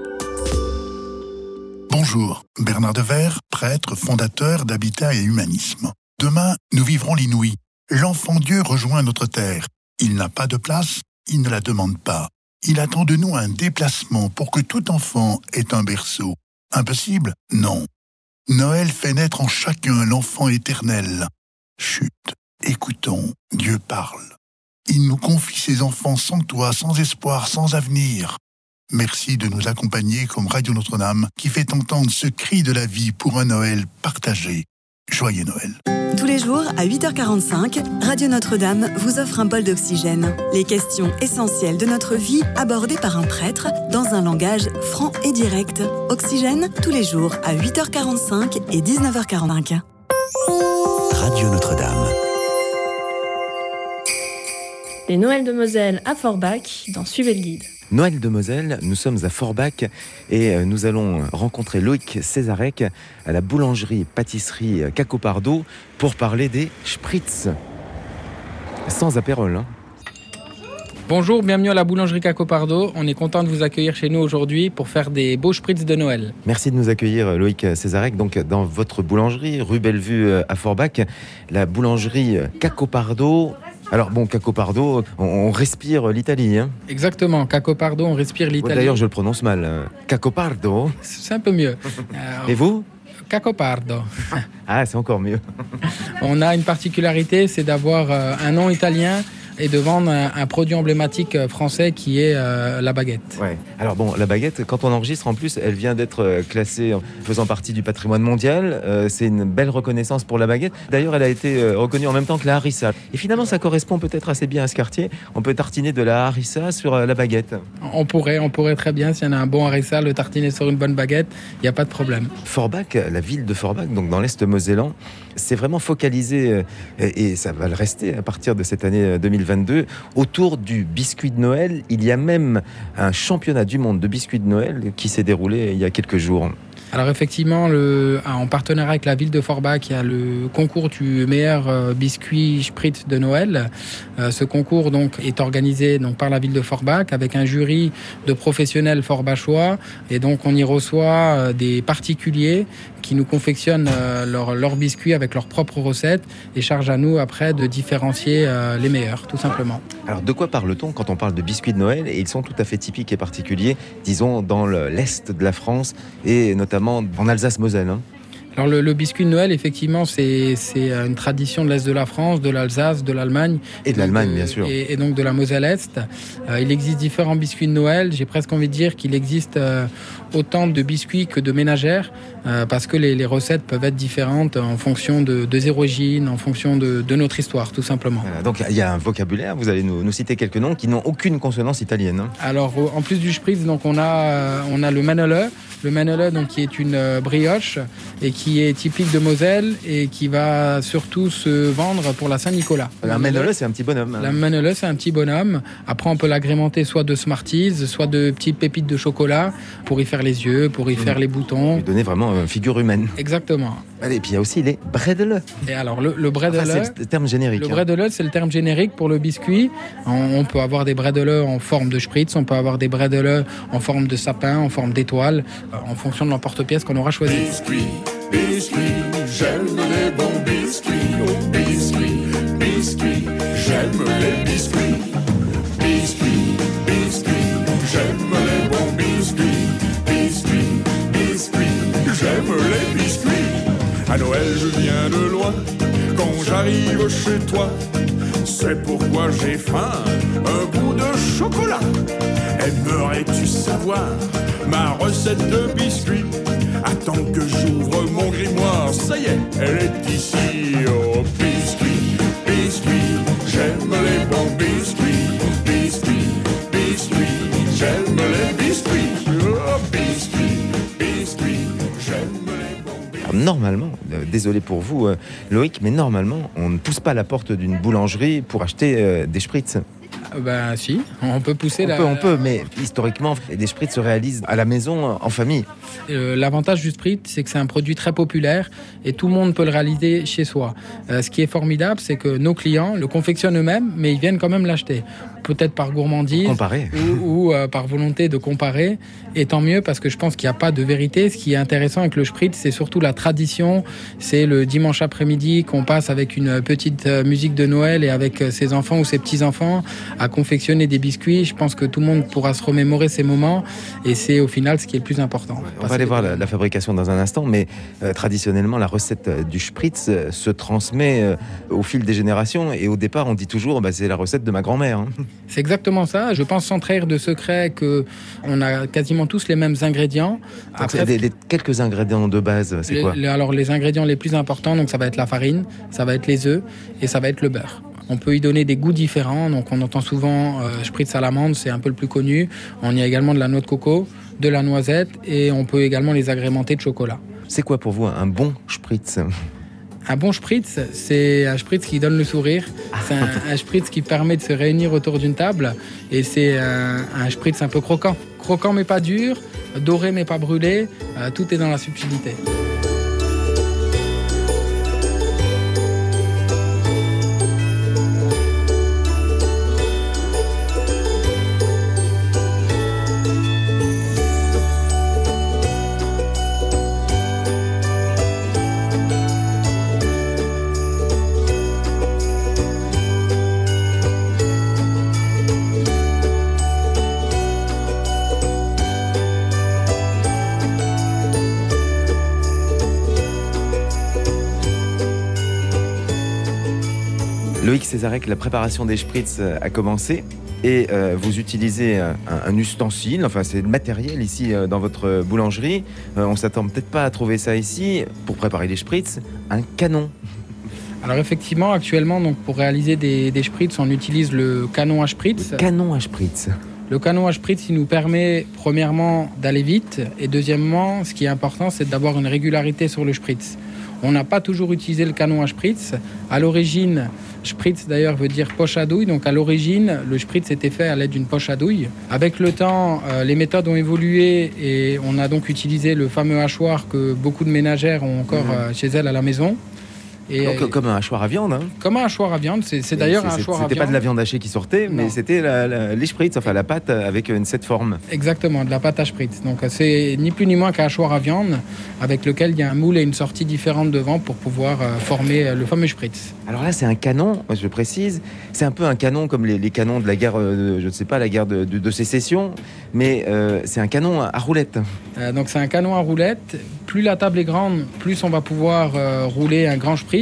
Bonjour, Bernard Devers, prêtre fondateur d'Habitat et Humanisme. Demain, nous vivrons l'inouï. L'enfant Dieu rejoint notre terre. Il n'a pas de place, il ne la demande pas. Il attend de nous un déplacement pour que tout enfant ait un berceau. Impossible? Non. Noël fait naître en chacun l'enfant éternel. Chut, écoutons, Dieu parle. Il nous confie ses enfants sans toi, sans espoir, sans avenir. Merci de nous accompagner comme Radio Notre-Dame qui fait entendre ce cri de la vie pour un Noël partagé. Joyeux Noël. Tous les jours, à 8h45, Radio Notre-Dame vous offre un bol d'oxygène. Les questions essentielles de notre vie abordées par un prêtre dans un langage franc et direct. Oxygène, tous les jours, à 8h45 et 19h45. Radio Notre-Dame. Les Noëls de Moselle à Forbach dans Suivez le guide. Noël de Moselle, nous sommes à Forbach et euh, nous allons rencontrer Loïc Césarec à la boulangerie-pâtisserie Cacopardo pour parler des spritz. Sans apérole. Hein. Bonjour, bienvenue à la boulangerie Cacopardo. On est content de vous accueillir chez nous aujourd'hui pour faire des beaux spritz de Noël. Merci de nous accueillir Loïc Césarec donc dans votre boulangerie rue Bellevue euh, à Forbach, la boulangerie Cacopardo. Alors bon, Cacopardo, on, on respire l'Italie. Hein. Exactement, Cacopardo, on respire Ouais, l'Italie. D'ailleurs, je le prononce mal. euh, Cacopardo. C'est un peu mieux. Euh, Et vous Cacopardo. Ah, c'est encore mieux. (laughs) On a une particularité, c'est d'avoir euh, un nom italien et de vendre un, un produit emblématique euh, français qui est euh, la baguette. Ouais. Alors bon, la baguette, quand on enregistre, en plus, elle vient d'être euh, classée en faisant partie du patrimoine mondial. Euh, c'est une belle reconnaissance pour la baguette. D'ailleurs, elle a été reconnue en même temps que la harissa. Et finalement, ça correspond peut-être assez bien à ce quartier. On peut tartiner de la harissa sur la baguette. On pourrait, on pourrait très bien, s'il y en a un bon harissa, le tartiner sur une bonne baguette, il n'y a pas de problème. Forbach, la ville de Forbach, donc dans l'Est mosellan, c'est vraiment focalisé, euh, et ça va le rester à partir de cette année euh, 2022, autour du biscuit de Noël. Il y a même un championnat du monde de biscuits de Noël qui s'est déroulé il y a quelques jours. Alors effectivement, en partenariat avec la ville de Forbach, il y a le concours du meilleur euh, biscuit spritz de Noël. Euh, ce concours donc est organisé donc par la ville de Forbach avec un jury de professionnels forbachois et donc on y reçoit euh, des particuliers qui nous confectionnent euh, leurs biscuits avec leurs propres recettes et charge à nous après de différencier euh, les meilleurs, tout simplement. Alors de quoi parle-t-on quand on parle de biscuits de Noël? Ils sont tout à fait typiques et particuliers, disons, dans le- l'Est de la France et notamment en Alsace-Moselle. hein. Alors le, le biscuit de Noël, effectivement, c'est une tradition de l'Est de la France, de l'Alsace, de l'Allemagne. Et de l'Allemagne, bien sûr. Et, et donc de la Moselle-Est. Euh, il existe différents biscuits de Noël. J'ai presque envie de dire qu'il existe euh, autant de biscuits que de ménagères, euh, parce que les, les recettes peuvent être différentes en fonction de, de ses origines, en fonction de, de notre histoire, tout simplement. Voilà, donc il y a un vocabulaire, vous allez nous, nous citer quelques noms qui n'ont aucune consonance italienne. hein. Alors, en plus du spritz, donc on a, on a le manole. Le Manole, donc, qui est une brioche et qui est typique de Moselle et qui va surtout se vendre pour la Saint-Nicolas. Un Manole, c'est un petit bonhomme. La Manole, c'est un petit bonhomme. Après, on peut l'agrémenter soit de Smarties, soit de petites pépites de chocolat pour y faire les yeux, pour y Mmh. faire les boutons. Lui donner vraiment une figure humaine. Exactement. Allez, et puis il y a aussi les bredele. Et alors, le, le bredele, Enfin, c'est le terme générique. Le hein. bredele, c'est le terme générique pour le biscuit. On, on peut avoir des bredele en forme de spritz, on peut avoir des bredele en forme de sapin, en forme d'étoile, euh, en fonction de l'emporte-pièce qu'on aura choisi. Biscuit, j'aime les bons biscuits. Oh, biscuit, biscuit, j'aime les biscuits. Biscuit, biscuit, j'aime les bons biscuits. Biscuit, biscuit, j'aime les biscuits. À Noël, je viens de loin. Quand j'arrive chez toi, c'est pourquoi j'ai faim. Un bout de chocolat. Aimerais-tu savoir ma recette de biscuits? Attends que j'ouvre mon grimoire. Ça y est, elle est ici. Oh, biscuit, biscuit, j'aime les bons biscuits. Biscuit, biscuit, j'aime les biscuits. Oh, biscuit, j'aime les bons biscuits. Alors, normalement, euh, désolé pour vous, euh, Loïc, mais normalement, on ne pousse pas la porte d'une boulangerie pour acheter euh, des spritz. Ben si, on peut pousser On la- peut, on peut, mais historiquement, des spritz se réalisent à la maison, en famille. Euh, L'avantage du sprit, c'est que c'est un produit très populaire et tout le monde peut le réaliser chez soi. Euh, ce qui est formidable, c'est que nos clients le confectionnent eux-mêmes, mais ils viennent quand même l'acheter. Peut-être par gourmandise ou, ou, euh, par volonté de comparer. Et tant mieux parce que je pense qu'il n'y a pas de vérité. Ce qui est intéressant avec le sprit, c'est surtout la tradition. C'est le dimanche après-midi qu'on passe avec une petite euh, musique de Noël et avec euh, ses enfants ou ses petits-enfants à confectionner des biscuits. Je pense que tout le monde pourra se remémorer ces moments et c'est au final ce qui est le plus important. On va aller voir la, la fabrication dans un instant, mais euh, traditionnellement, la recette du spritz se transmet euh, au fil des générations. Et au départ, on dit toujours, bah, c'est la recette de ma grand-mère. hein. C'est exactement ça. Je pense sans trahir de secret que on a quasiment tous les mêmes ingrédients. Des- des- quelques ingrédients de base, c'est les- quoi les- alors les ingrédients les plus importants, donc ça va être la farine, ça va être les œufs et ça va être le beurre. On peut y donner des goûts différents. Donc on entend souvent euh, spritz à l'amande, c'est un peu le plus connu. On y a également de la noix de coco, de la noisette et on peut également les agrémenter de chocolat. C'est quoi pour vous un bon spritz? Un bon spritz, c'est un spritz qui donne le sourire. C'est un, un spritz qui permet de se réunir autour d'une table. Et c'est un, un spritz un peu croquant. Croquant mais pas dur, doré mais pas brûlé. Euh, tout est dans la subtilité. Césarec, la préparation des spritz euh, a commencé. Et euh, vous utilisez euh, un, un ustensile, enfin c'est le matériel ici euh, dans votre boulangerie. Euh, on s'attend peut-être pas à trouver ça ici pour préparer les spritz. Un canon. (laughs) Alors effectivement, actuellement, donc, pour réaliser des, des spritz, on utilise le canon à spritz. Canon à spritz. Le canon à spritz, il nous permet premièrement d'aller vite et deuxièmement, ce qui est important, c'est d'avoir une régularité sur le spritz. On n'a pas toujours utilisé le canon à spritz. À l'origine, spritz d'ailleurs veut dire poche à douille. Donc à l'origine, le spritz était fait à l'aide d'une poche à douille. Avec le temps, euh, les méthodes ont évolué et on a donc utilisé le fameux hachoir que beaucoup de ménagères ont encore Mhm. euh, chez elles à la maison. Et, Donc, euh, comme un hachoir à viande. hein. comme un hachoir à viande, c'est d'ailleurs un hachoir à C'était viande. pas de la viande hachée qui sortait, mais c'était la- la- les spritz, enfin la pâte avec une cette forme. Exactement, de la pâte à spritz. Donc euh, c'est ni plus ni moins qu'un hachoir à viande avec lequel il y a un moule et une sortie différente devant pour pouvoir euh, former le fameux spritz. Alors là, c'est un canon, je précise. C'est un peu un canon comme les, les canons de la guerre, euh, je ne sais pas, la guerre de, de- de sécession, mais euh, c'est un canon à roulette. Euh, donc c'est un canon à roulette. Plus la table est grande, plus on va pouvoir euh, rouler un grand spritz.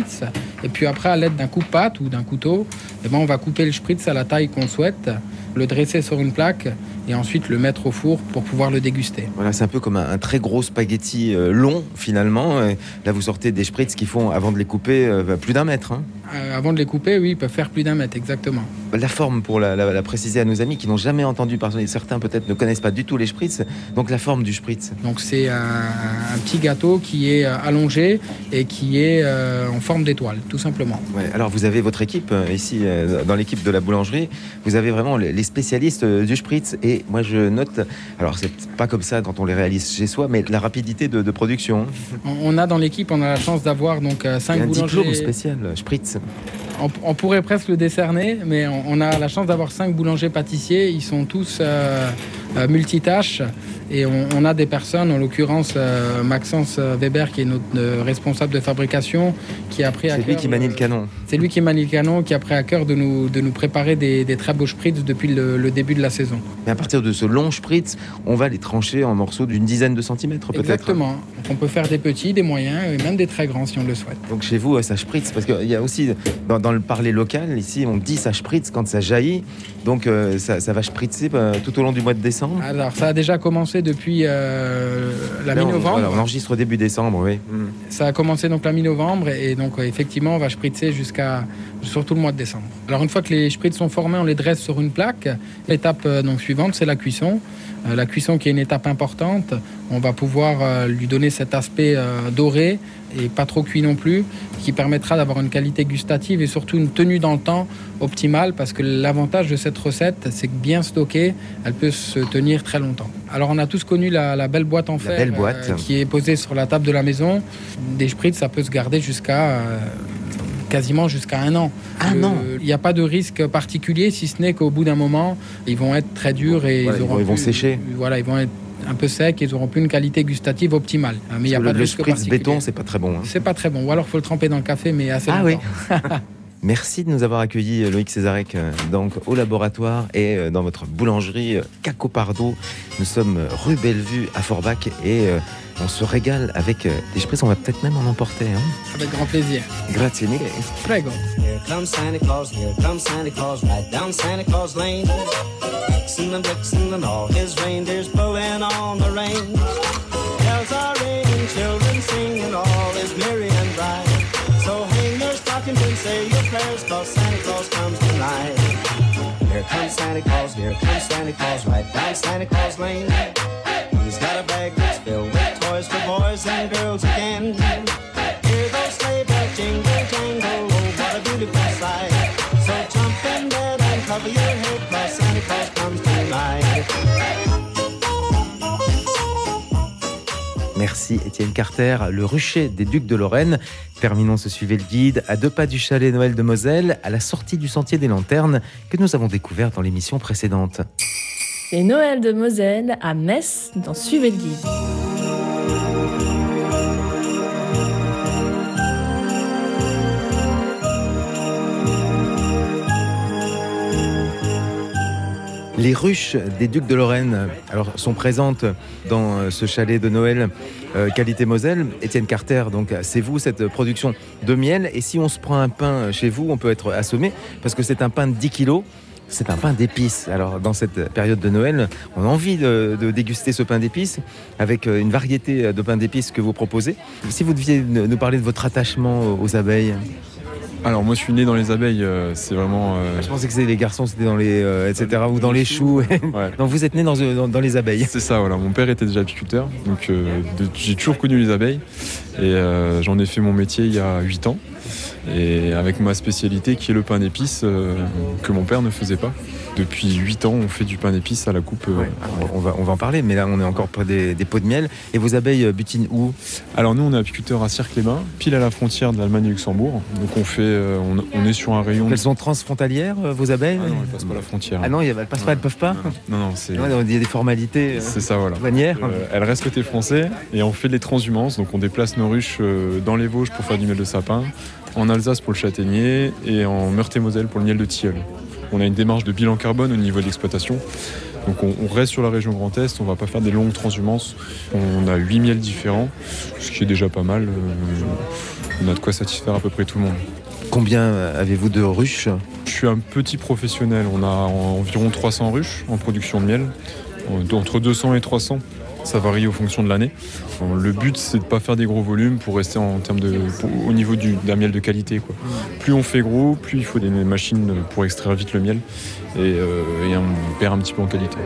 Et puis après, à l'aide d'un coupe-pâte ou d'un couteau, eh ben, on va couper le spritz à la taille qu'on souhaite, le dresser sur une plaque et ensuite le mettre au four pour pouvoir le déguster. Voilà, c'est un peu comme un, un très gros spaghetti euh, long finalement. Euh, Là, vous sortez des spritz qui font, avant de les couper, euh, plus d'un mètre. hein. Euh, avant de les couper, oui, ils peuvent faire plus d'un mètre, exactement. La forme, pour la, la- la préciser à nos amis qui n'ont jamais entendu parler, certains peut-être ne connaissent pas du tout les spritz. Donc la forme du spritz. Donc c'est un, un petit gâteau qui est allongé et qui est en forme d'étoile, tout simplement. Ouais, alors vous avez votre équipe ici, dans l'équipe de la boulangerie, vous avez vraiment les les spécialistes euh, du spritz. Et moi je note, alors c'est pas comme ça quand on les réalise chez soi, mais la rapidité de, de production. On, a dans l'équipe, on a la chance d'avoir donc euh, Il cinq y a un boulangers. diplôme spécial, euh, spritz. On, on pourrait presque le décerner, mais on, on a la chance d'avoir cinq boulangers pâtissiers. Ils sont tous euh, euh, multitâches et on, on a des personnes, en l'occurrence euh, Maxence Weber, qui est notre euh, responsable de fabrication, qui a pris à C'est lui qui manie le canon. C'est lui qui manie le canon, qui a pris à cœur de nous, de nous préparer des, des très beaux spritz depuis le, le début de la saison. Mais à partir de ce long spritz, on va les trancher en morceaux d'une dizaine de centimètres peut-être. Exactement. Donc on peut faire des petits, des moyens et même des très grands si on le souhaite. Donc chez vous, ça spritz, parce qu'il y a aussi, dans, dans le parler local, ici, on dit ça spritz quand ça jaillit. Donc euh, ça, ça va spritzer euh, tout au long du mois de décembre. Alors ça a déjà commencé depuis euh, la on- mi-novembre. voilà, on enregistre début décembre, oui. Ça a commencé donc la mi-novembre et donc effectivement on va spritzer jusqu'à surtout le mois de décembre. Alors une fois que les spritz sont formés, on les dresse sur une plaque. L'étape donc suivante c'est la cuisson. Euh, la cuisson qui est une étape importante. On va pouvoir euh, lui donner cet aspect euh, doré et pas trop cuit non plus, qui permettra d'avoir une qualité gustative et surtout une tenue dans le temps optimale parce que l'avantage de cette recette c'est que bien stockée, elle peut se tenir très longtemps. Alors on a tous connu la, la belle boîte en fer euh, qui est posée sur la table de la maison. Des spritz, ça peut se garder jusqu'à euh, quasiment jusqu'à un an. Un an Il n'y a pas de risque particulier, si ce n'est qu'au bout d'un moment, ils vont être très durs et Voilà, ils auront vont- ils vont plus- sécher. Voilà, ils vont être un peu secs, ils n'auront plus une qualité gustative optimale. Ah, Mais il n'y a le, pas de le risque spritz béton, c'est pas très bon. hein. C'est pas très bon. Ou alors, faut le tremper dans le café, mais assez Ah oui. (laughs) Merci de nous avoir accueillis, euh, Loïc Césarec, euh, donc au laboratoire et euh, dans votre boulangerie euh, Caco Pardo. Nous sommes rue Bellevue à Forbach et on se régale avec des spritz. On va peut-être même en emporter. Hein. Avec grand plaisir. Grazie mille. Prego. Here comes Santa Claus, here comes Santa Claus, right down Santa Claus Lane. Vixen and Blitzen and all his reindeers pulling on the rein. Comes Santa Claus, here comes Santa Claus, right down Santa Claus Lane. Merci Étienne Carter, le rucher des Ducs de Lorraine. Terminons ce suivez le guide à deux pas du chalet Noël de Moselle, à la sortie du sentier des lanternes que nous avons découvert dans l'émission précédente. Les Noëls de Moselle à Metz dans Suivez le guide. Les ruches des Ducs de Lorraine alors, sont présentes dans euh, ce chalet de Noël euh, qualité Moselle. Étienne Carter, donc c'est vous cette production de miel. Et si on se prend un pain chez vous, on peut être assommé parce que c'est un pain de 10 kilos. C'est un pain d'épices. Alors, dans cette période de Noël, on a envie de, déguster ce pain d'épices avec euh, une variété de pains d'épices que vous proposez. Si vous deviez nous parler de votre attachement aux abeilles. Alors moi je suis né dans les abeilles, euh, c'est vraiment... euh, Je pensais que c'était les garçons, c'était dans les, euh, etc. ou dans les choux. Donc (laughs) vous êtes né dans, dans- dans les abeilles. C'est ça, voilà. Mon père était déjà apiculteur, donc j'ai toujours connu les abeilles. Et j'en ai fait mon métier il y a 8 ans. Et avec ma spécialité qui est le pain d'épices que mon père ne faisait pas. Depuis 8 ans, on fait du pain d'épices à la coupe. euh, On va, on va en parler, mais là on est encore près des, des pots de miel. Et vos abeilles euh, butinent où? Alors nous, on est apiculteur à Cirque-les-Bains, pile à la frontière de l'Allemagne et Luxembourg. Donc on fait, euh, on, on est sur un rayon. Elles sont transfrontalières, vos abeilles? Ah non, elles passent pas la frontière. Ah non, elles passent pas, elles peuvent pas? Non, non, c'est. Il y a des formalités. C'est ça, voilà. douanières. Euh, elles restent côté français et on fait des transhumances. Donc on déplace nos ruches dans les Vosges pour faire du miel de sapin, en Alsace pour le châtaignier et en Meurthe-et-Moselle pour le miel de tilleul. On a une démarche de bilan carbone au niveau de l'exploitation. Donc on, on reste sur la région Grand Est, on va pas faire des longues transhumances. On a 8 miels différents, ce qui est déjà pas mal. Euh, on a de quoi satisfaire à peu près tout le monde. Combien avez-vous de ruches? Je suis un petit professionnel. On a environ 300 ruches en production de miel, entre 200 et 300. Ça varie au fonction de l'année. Le but, c'est de ne pas faire des gros volumes pour rester en termes de, au niveau du- d'un miel de qualité. Plus on fait gros, plus il faut des machines pour extraire vite le miel et, euh, et on perd un petit peu en qualité.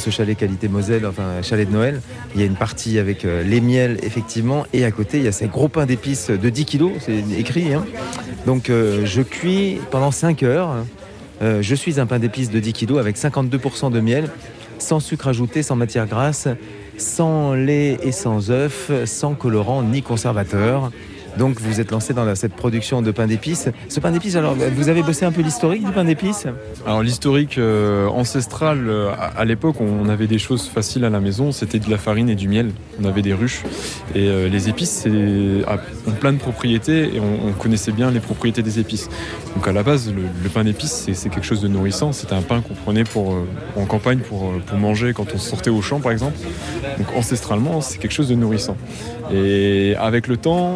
Ce chalet qualité Moselle, enfin chalet de Noël, il y a une partie avec euh, les miels, effectivement, et à côté, il y a ces gros pains d'épices de 10 kilos, c'est écrit. hein. Donc euh, je cuis pendant 5 heures. Euh, je suis un pain d'épices de 10 kilos avec 52% de miel, sans sucre ajouté, sans matière grasse, sans lait et sans œufs, sans colorant ni conservateur. Donc vous êtes lancé dans cette production de pain d'épices. Ce pain d'épices, alors vous avez bossé un peu l'historique du pain d'épices? Alors l'historique euh, ancestral, euh, à, l'époque, on avait des choses faciles à la maison, c'était de la farine et du miel. On avait des ruches. Et euh, les épices c'est, a- ont plein de propriétés et on, on connaissait bien les propriétés des épices. Donc à la base, le, pain d'épices, c'est, quelque chose de nourrissant. C'était un pain qu'on prenait pour, euh, en campagne pour manger quand on sortait au champ, par exemple. Donc ancestralement, c'est quelque chose de nourrissant. Et avec le temps,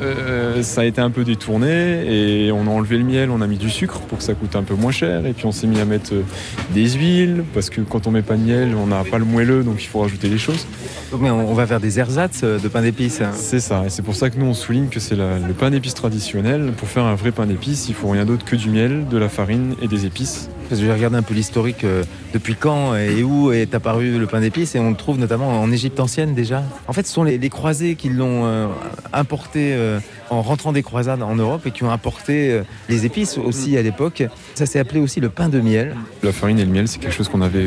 euh, ça a été un peu détourné et on a enlevé le miel, on a mis du sucre pour que ça coûte un peu moins cher. Et puis on s'est mis à mettre euh, des huiles parce que quand on met pas de miel, on n'a pas le moelleux, donc il faut rajouter des choses. Donc, mais on va vers des ersatz euh, de pain d'épices. C'est ça, et c'est pour ça que nous on souligne que c'est le pain d'épices traditionnel. Pour faire un vrai pain d'épices, il faut rien d'autre que du miel, de la farine et des épices. Parce que j'ai regardé un peu l'historique, euh, depuis quand et où est apparu le pain d'épices, et on le trouve notamment en Égypte ancienne déjà. En fait, ce sont les, les croisés qui l'ont euh, importé euh, en rentrant des croisades en Europe et qui ont apporté euh, les épices aussi à l'époque. Ça s'est appelé aussi le pain de miel. La farine et le miel, c'est quelque chose qu'on avait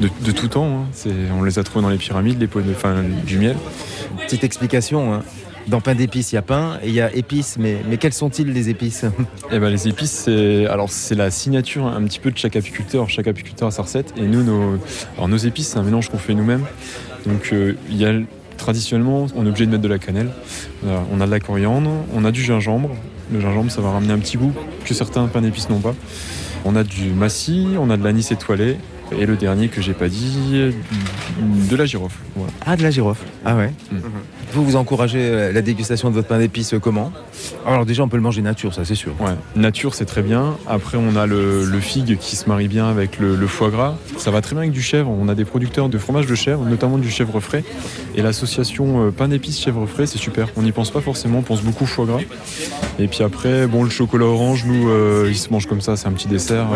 de, de tout temps. hein. On les a trouvés dans les pyramides, les pots de, enfin, du miel. Petite explication. hein. Dans pain d'épices, il y a pain et il y a épices, mais, mais quelles sont-ils les épices? Eh ben, les épices, c'est alors c'est la signature un petit peu de chaque apiculteur. Chaque apiculteur a sa recette. Et nous, nos, alors, nos épices, c'est un mélange qu'on fait nous-mêmes. Donc euh, il y a traditionnellement, on est obligé de mettre de la cannelle. On a de la coriandre, on a du gingembre. Le gingembre, ça va ramener un petit goût que certains pains d'épices n'ont pas. On a du massis, on a de l'anis étoilé. Et le dernier que j'ai pas dit, de la girofle. Voilà. Ah, de la girofle. Ah ouais. Vous vous encouragez euh, la dégustation de votre pain d'épices euh, comment? Alors déjà, on peut le manger nature, ça c'est sûr. Ouais, nature c'est très bien. Après on a le, le figue qui se marie bien avec le, le foie gras. Ça va très bien avec du chèvre. On a des producteurs de fromage de chèvre, notamment du chèvre frais. Et l'association euh, pain d'épices chèvre frais, c'est super. On n'y pense pas forcément, on pense beaucoup foie gras. Et puis après, bon le chocolat orange, nous, euh, il se mange comme ça, c'est un petit dessert.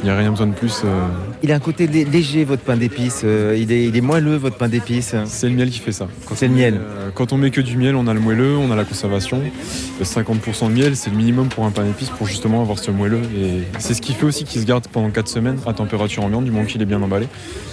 Il n'y a rien besoin de plus. euh. Il a un côté lé- léger, votre pain d'épices. il, est, il est moelleux, votre pain d'épices. C'est le miel qui fait ça. C'est le miel. Euh, Quand on met que du miel, on a le moelleux, on a la conservation. Euh, 50% de miel, c'est le minimum pour un pain d'épices pour justement avoir ce moelleux. Et c'est ce qui fait aussi qu'il se garde pendant 4 semaines à température ambiante, du moment qu'il est bien emballé.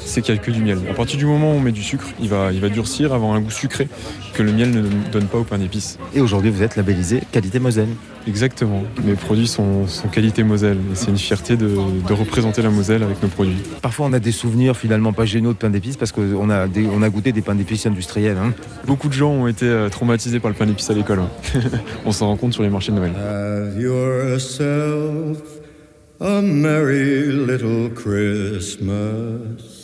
C'est qu'il n'y a que du miel. À partir du moment où on met du sucre, il va, il va durcir, avoir un goût sucré que le miel ne donne pas au pain d'épices. Et aujourd'hui, vous êtes labellisé qualité Moselle. Exactement. Mes produits sont, sont qualité Moselle. Et c'est une fierté de, de représenter la Moselle avec nos produits. Parfois, on a des souvenirs finalement pas géniaux de pain d'épices parce qu'on a, des- on a goûté des pains d'épices industriels. hein. Beaucoup de gens ont été euh, traumatisés par le pain d'épices à l'école. ouais. (laughs) on s'en rend compte sur les marchés de Noël. Have yourself a merry little Christmas.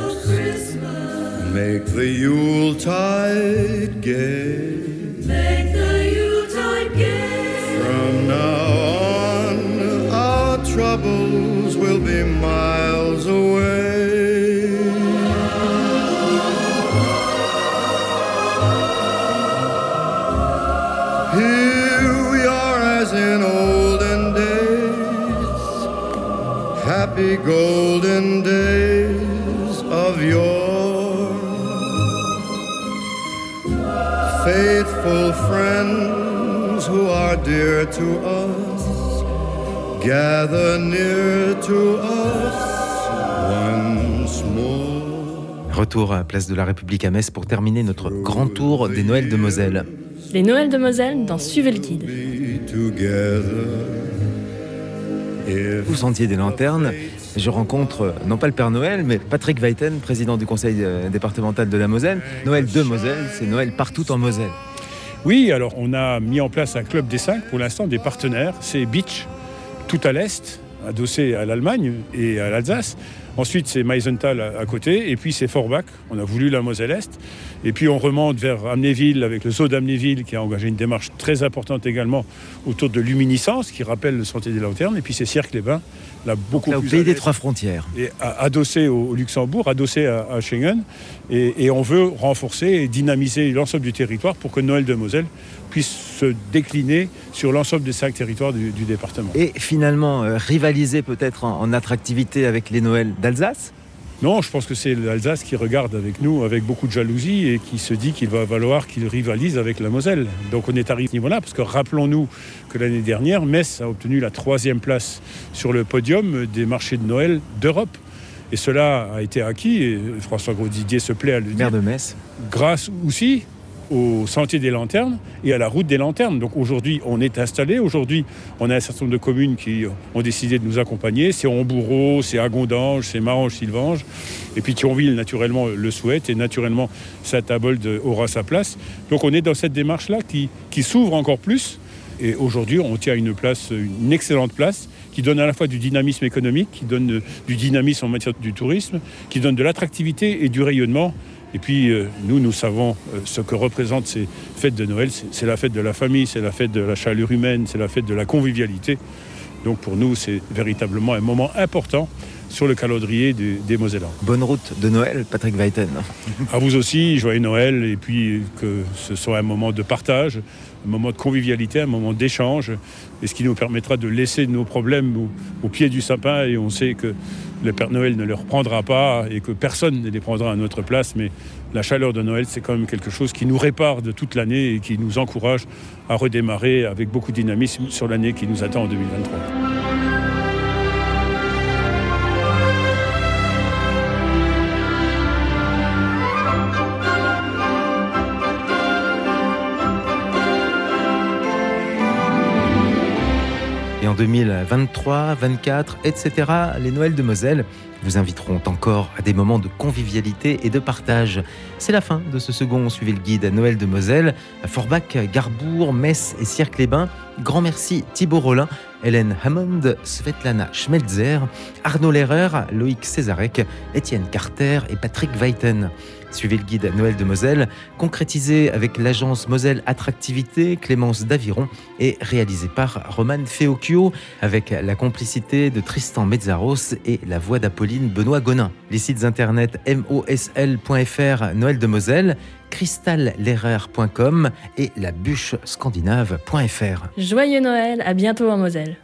Make the Yuletide gay. Make the Yuletide gay. From now on, our troubles will be miles away. Here we are as in olden days, happy golden days of yore. Faithful friends who are dear to us, gather near to us once more. Retour à Place de la République à Metz pour terminer notre grand tour des Noëls de Moselle. Les Noëls de Moselle dans Suivez le guide. Au Sentier des Lanternes, je rencontre non pas le Père Noël, mais Patrick Weiten, président du conseil euh, départemental de la Moselle. Noël de Moselle, c'est Noël partout en Moselle. Oui, alors on a mis en place un club des cinq, pour l'instant des partenaires. C'est Beach, tout à l'est, adossé à l'Allemagne et à l'Alsace. Ensuite, c'est Meisenthal à à côté, et puis c'est Forbach. On a voulu la Moselle-Est. Et puis on remonte vers Amnéville avec le zoo d'Amnéville qui a engagé une démarche très importante également autour de luminescence qui rappelle le Sentier des Lanternes. Et puis c'est Cirque-les-Bains, là beaucoup Là, au plus pays des trois frontières. et adossé au au Luxembourg, adossé à, à Schengen. Et, et on veut renforcer et dynamiser l'ensemble du territoire pour que Noël de Moselle puisse se décliner sur l'ensemble des cinq territoires du, du département. Et finalement, euh, rivaliser peut-être en, en attractivité avec les Noëls d'Alsace? Non, je pense que c'est l'Alsace qui regarde avec nous avec beaucoup de jalousie et qui se dit qu'il va falloir qu'il rivalise avec la Moselle. Donc on est arrivé à ce niveau-là parce que rappelons-nous que l'année dernière, Metz a obtenu la troisième place sur le podium des marchés de Noël d'Europe. Et cela a été acquis, et François Grosdidier se plaît à le dire. Maire de Metz. Grâce aussi au sentier des lanternes et à la route des lanternes. Donc aujourd'hui, on est installé. Aujourd'hui, on a un certain nombre de communes qui ont décidé de nous accompagner. C'est Hombourreau, c'est Agondange, c'est Marange-Sylvange. Et puis Thionville, naturellement, le souhaite. Et naturellement, Saint-Abold aura sa place. Donc on est dans cette démarche-là qui, qui s'ouvre encore plus. Et aujourd'hui, on tient une place, une excellente place, qui donne à la fois du dynamisme économique, qui donne du dynamisme en matière du tourisme, qui donne de l'attractivité et du rayonnement. Et puis, euh, nous, nous savons euh, ce que représentent ces fêtes de Noël. C'est la fête de la famille, c'est la fête de la chaleur humaine, c'est la fête de la convivialité. Donc pour nous, c'est véritablement un moment important sur le calendrier des, des Mosellans. Bonne route de Noël, Patrick Weiten. À vous aussi, joyeux Noël, et puis que ce soit un moment de partage, un moment de convivialité, un moment d'échange, et ce qui nous permettra de laisser nos problèmes au, au pied du sapin, et on sait que le Père Noël ne les reprendra pas, et que personne ne les prendra à notre place, mais la chaleur de Noël, c'est quand même quelque chose qui nous répare de toute l'année et qui nous encourage à redémarrer avec beaucoup de dynamisme sur l'année qui nous attend en 2023. En 2023, 24, etc., les Noëls de Moselle vous inviteront encore à des moments de convivialité et de partage. C'est la fin de ce second Suivez le guide à Noël de Moselle, à Forbach, Garbourg, Metz et Cirque-les-Bains. Grand merci Thibaut Rollin, Hélène Hammond, Svetlana Schmelzer, Arnaud Lerreur, Loïc Césarek, Étienne Carter et Patrick Weiten. Suivez le guide Noël de Moselle, concrétisé avec l'agence Moselle Attractivité, Clémence Daviron, et réalisé par Roman Feocchio, avec la complicité de Tristan Mezzaros et la voix d'Apolline Benoît Gonin. Les sites internet mosl.fr Noël de Moselle, cristalleraire.com et la bûche scandinave.fr. Joyeux Noël, à bientôt en Moselle.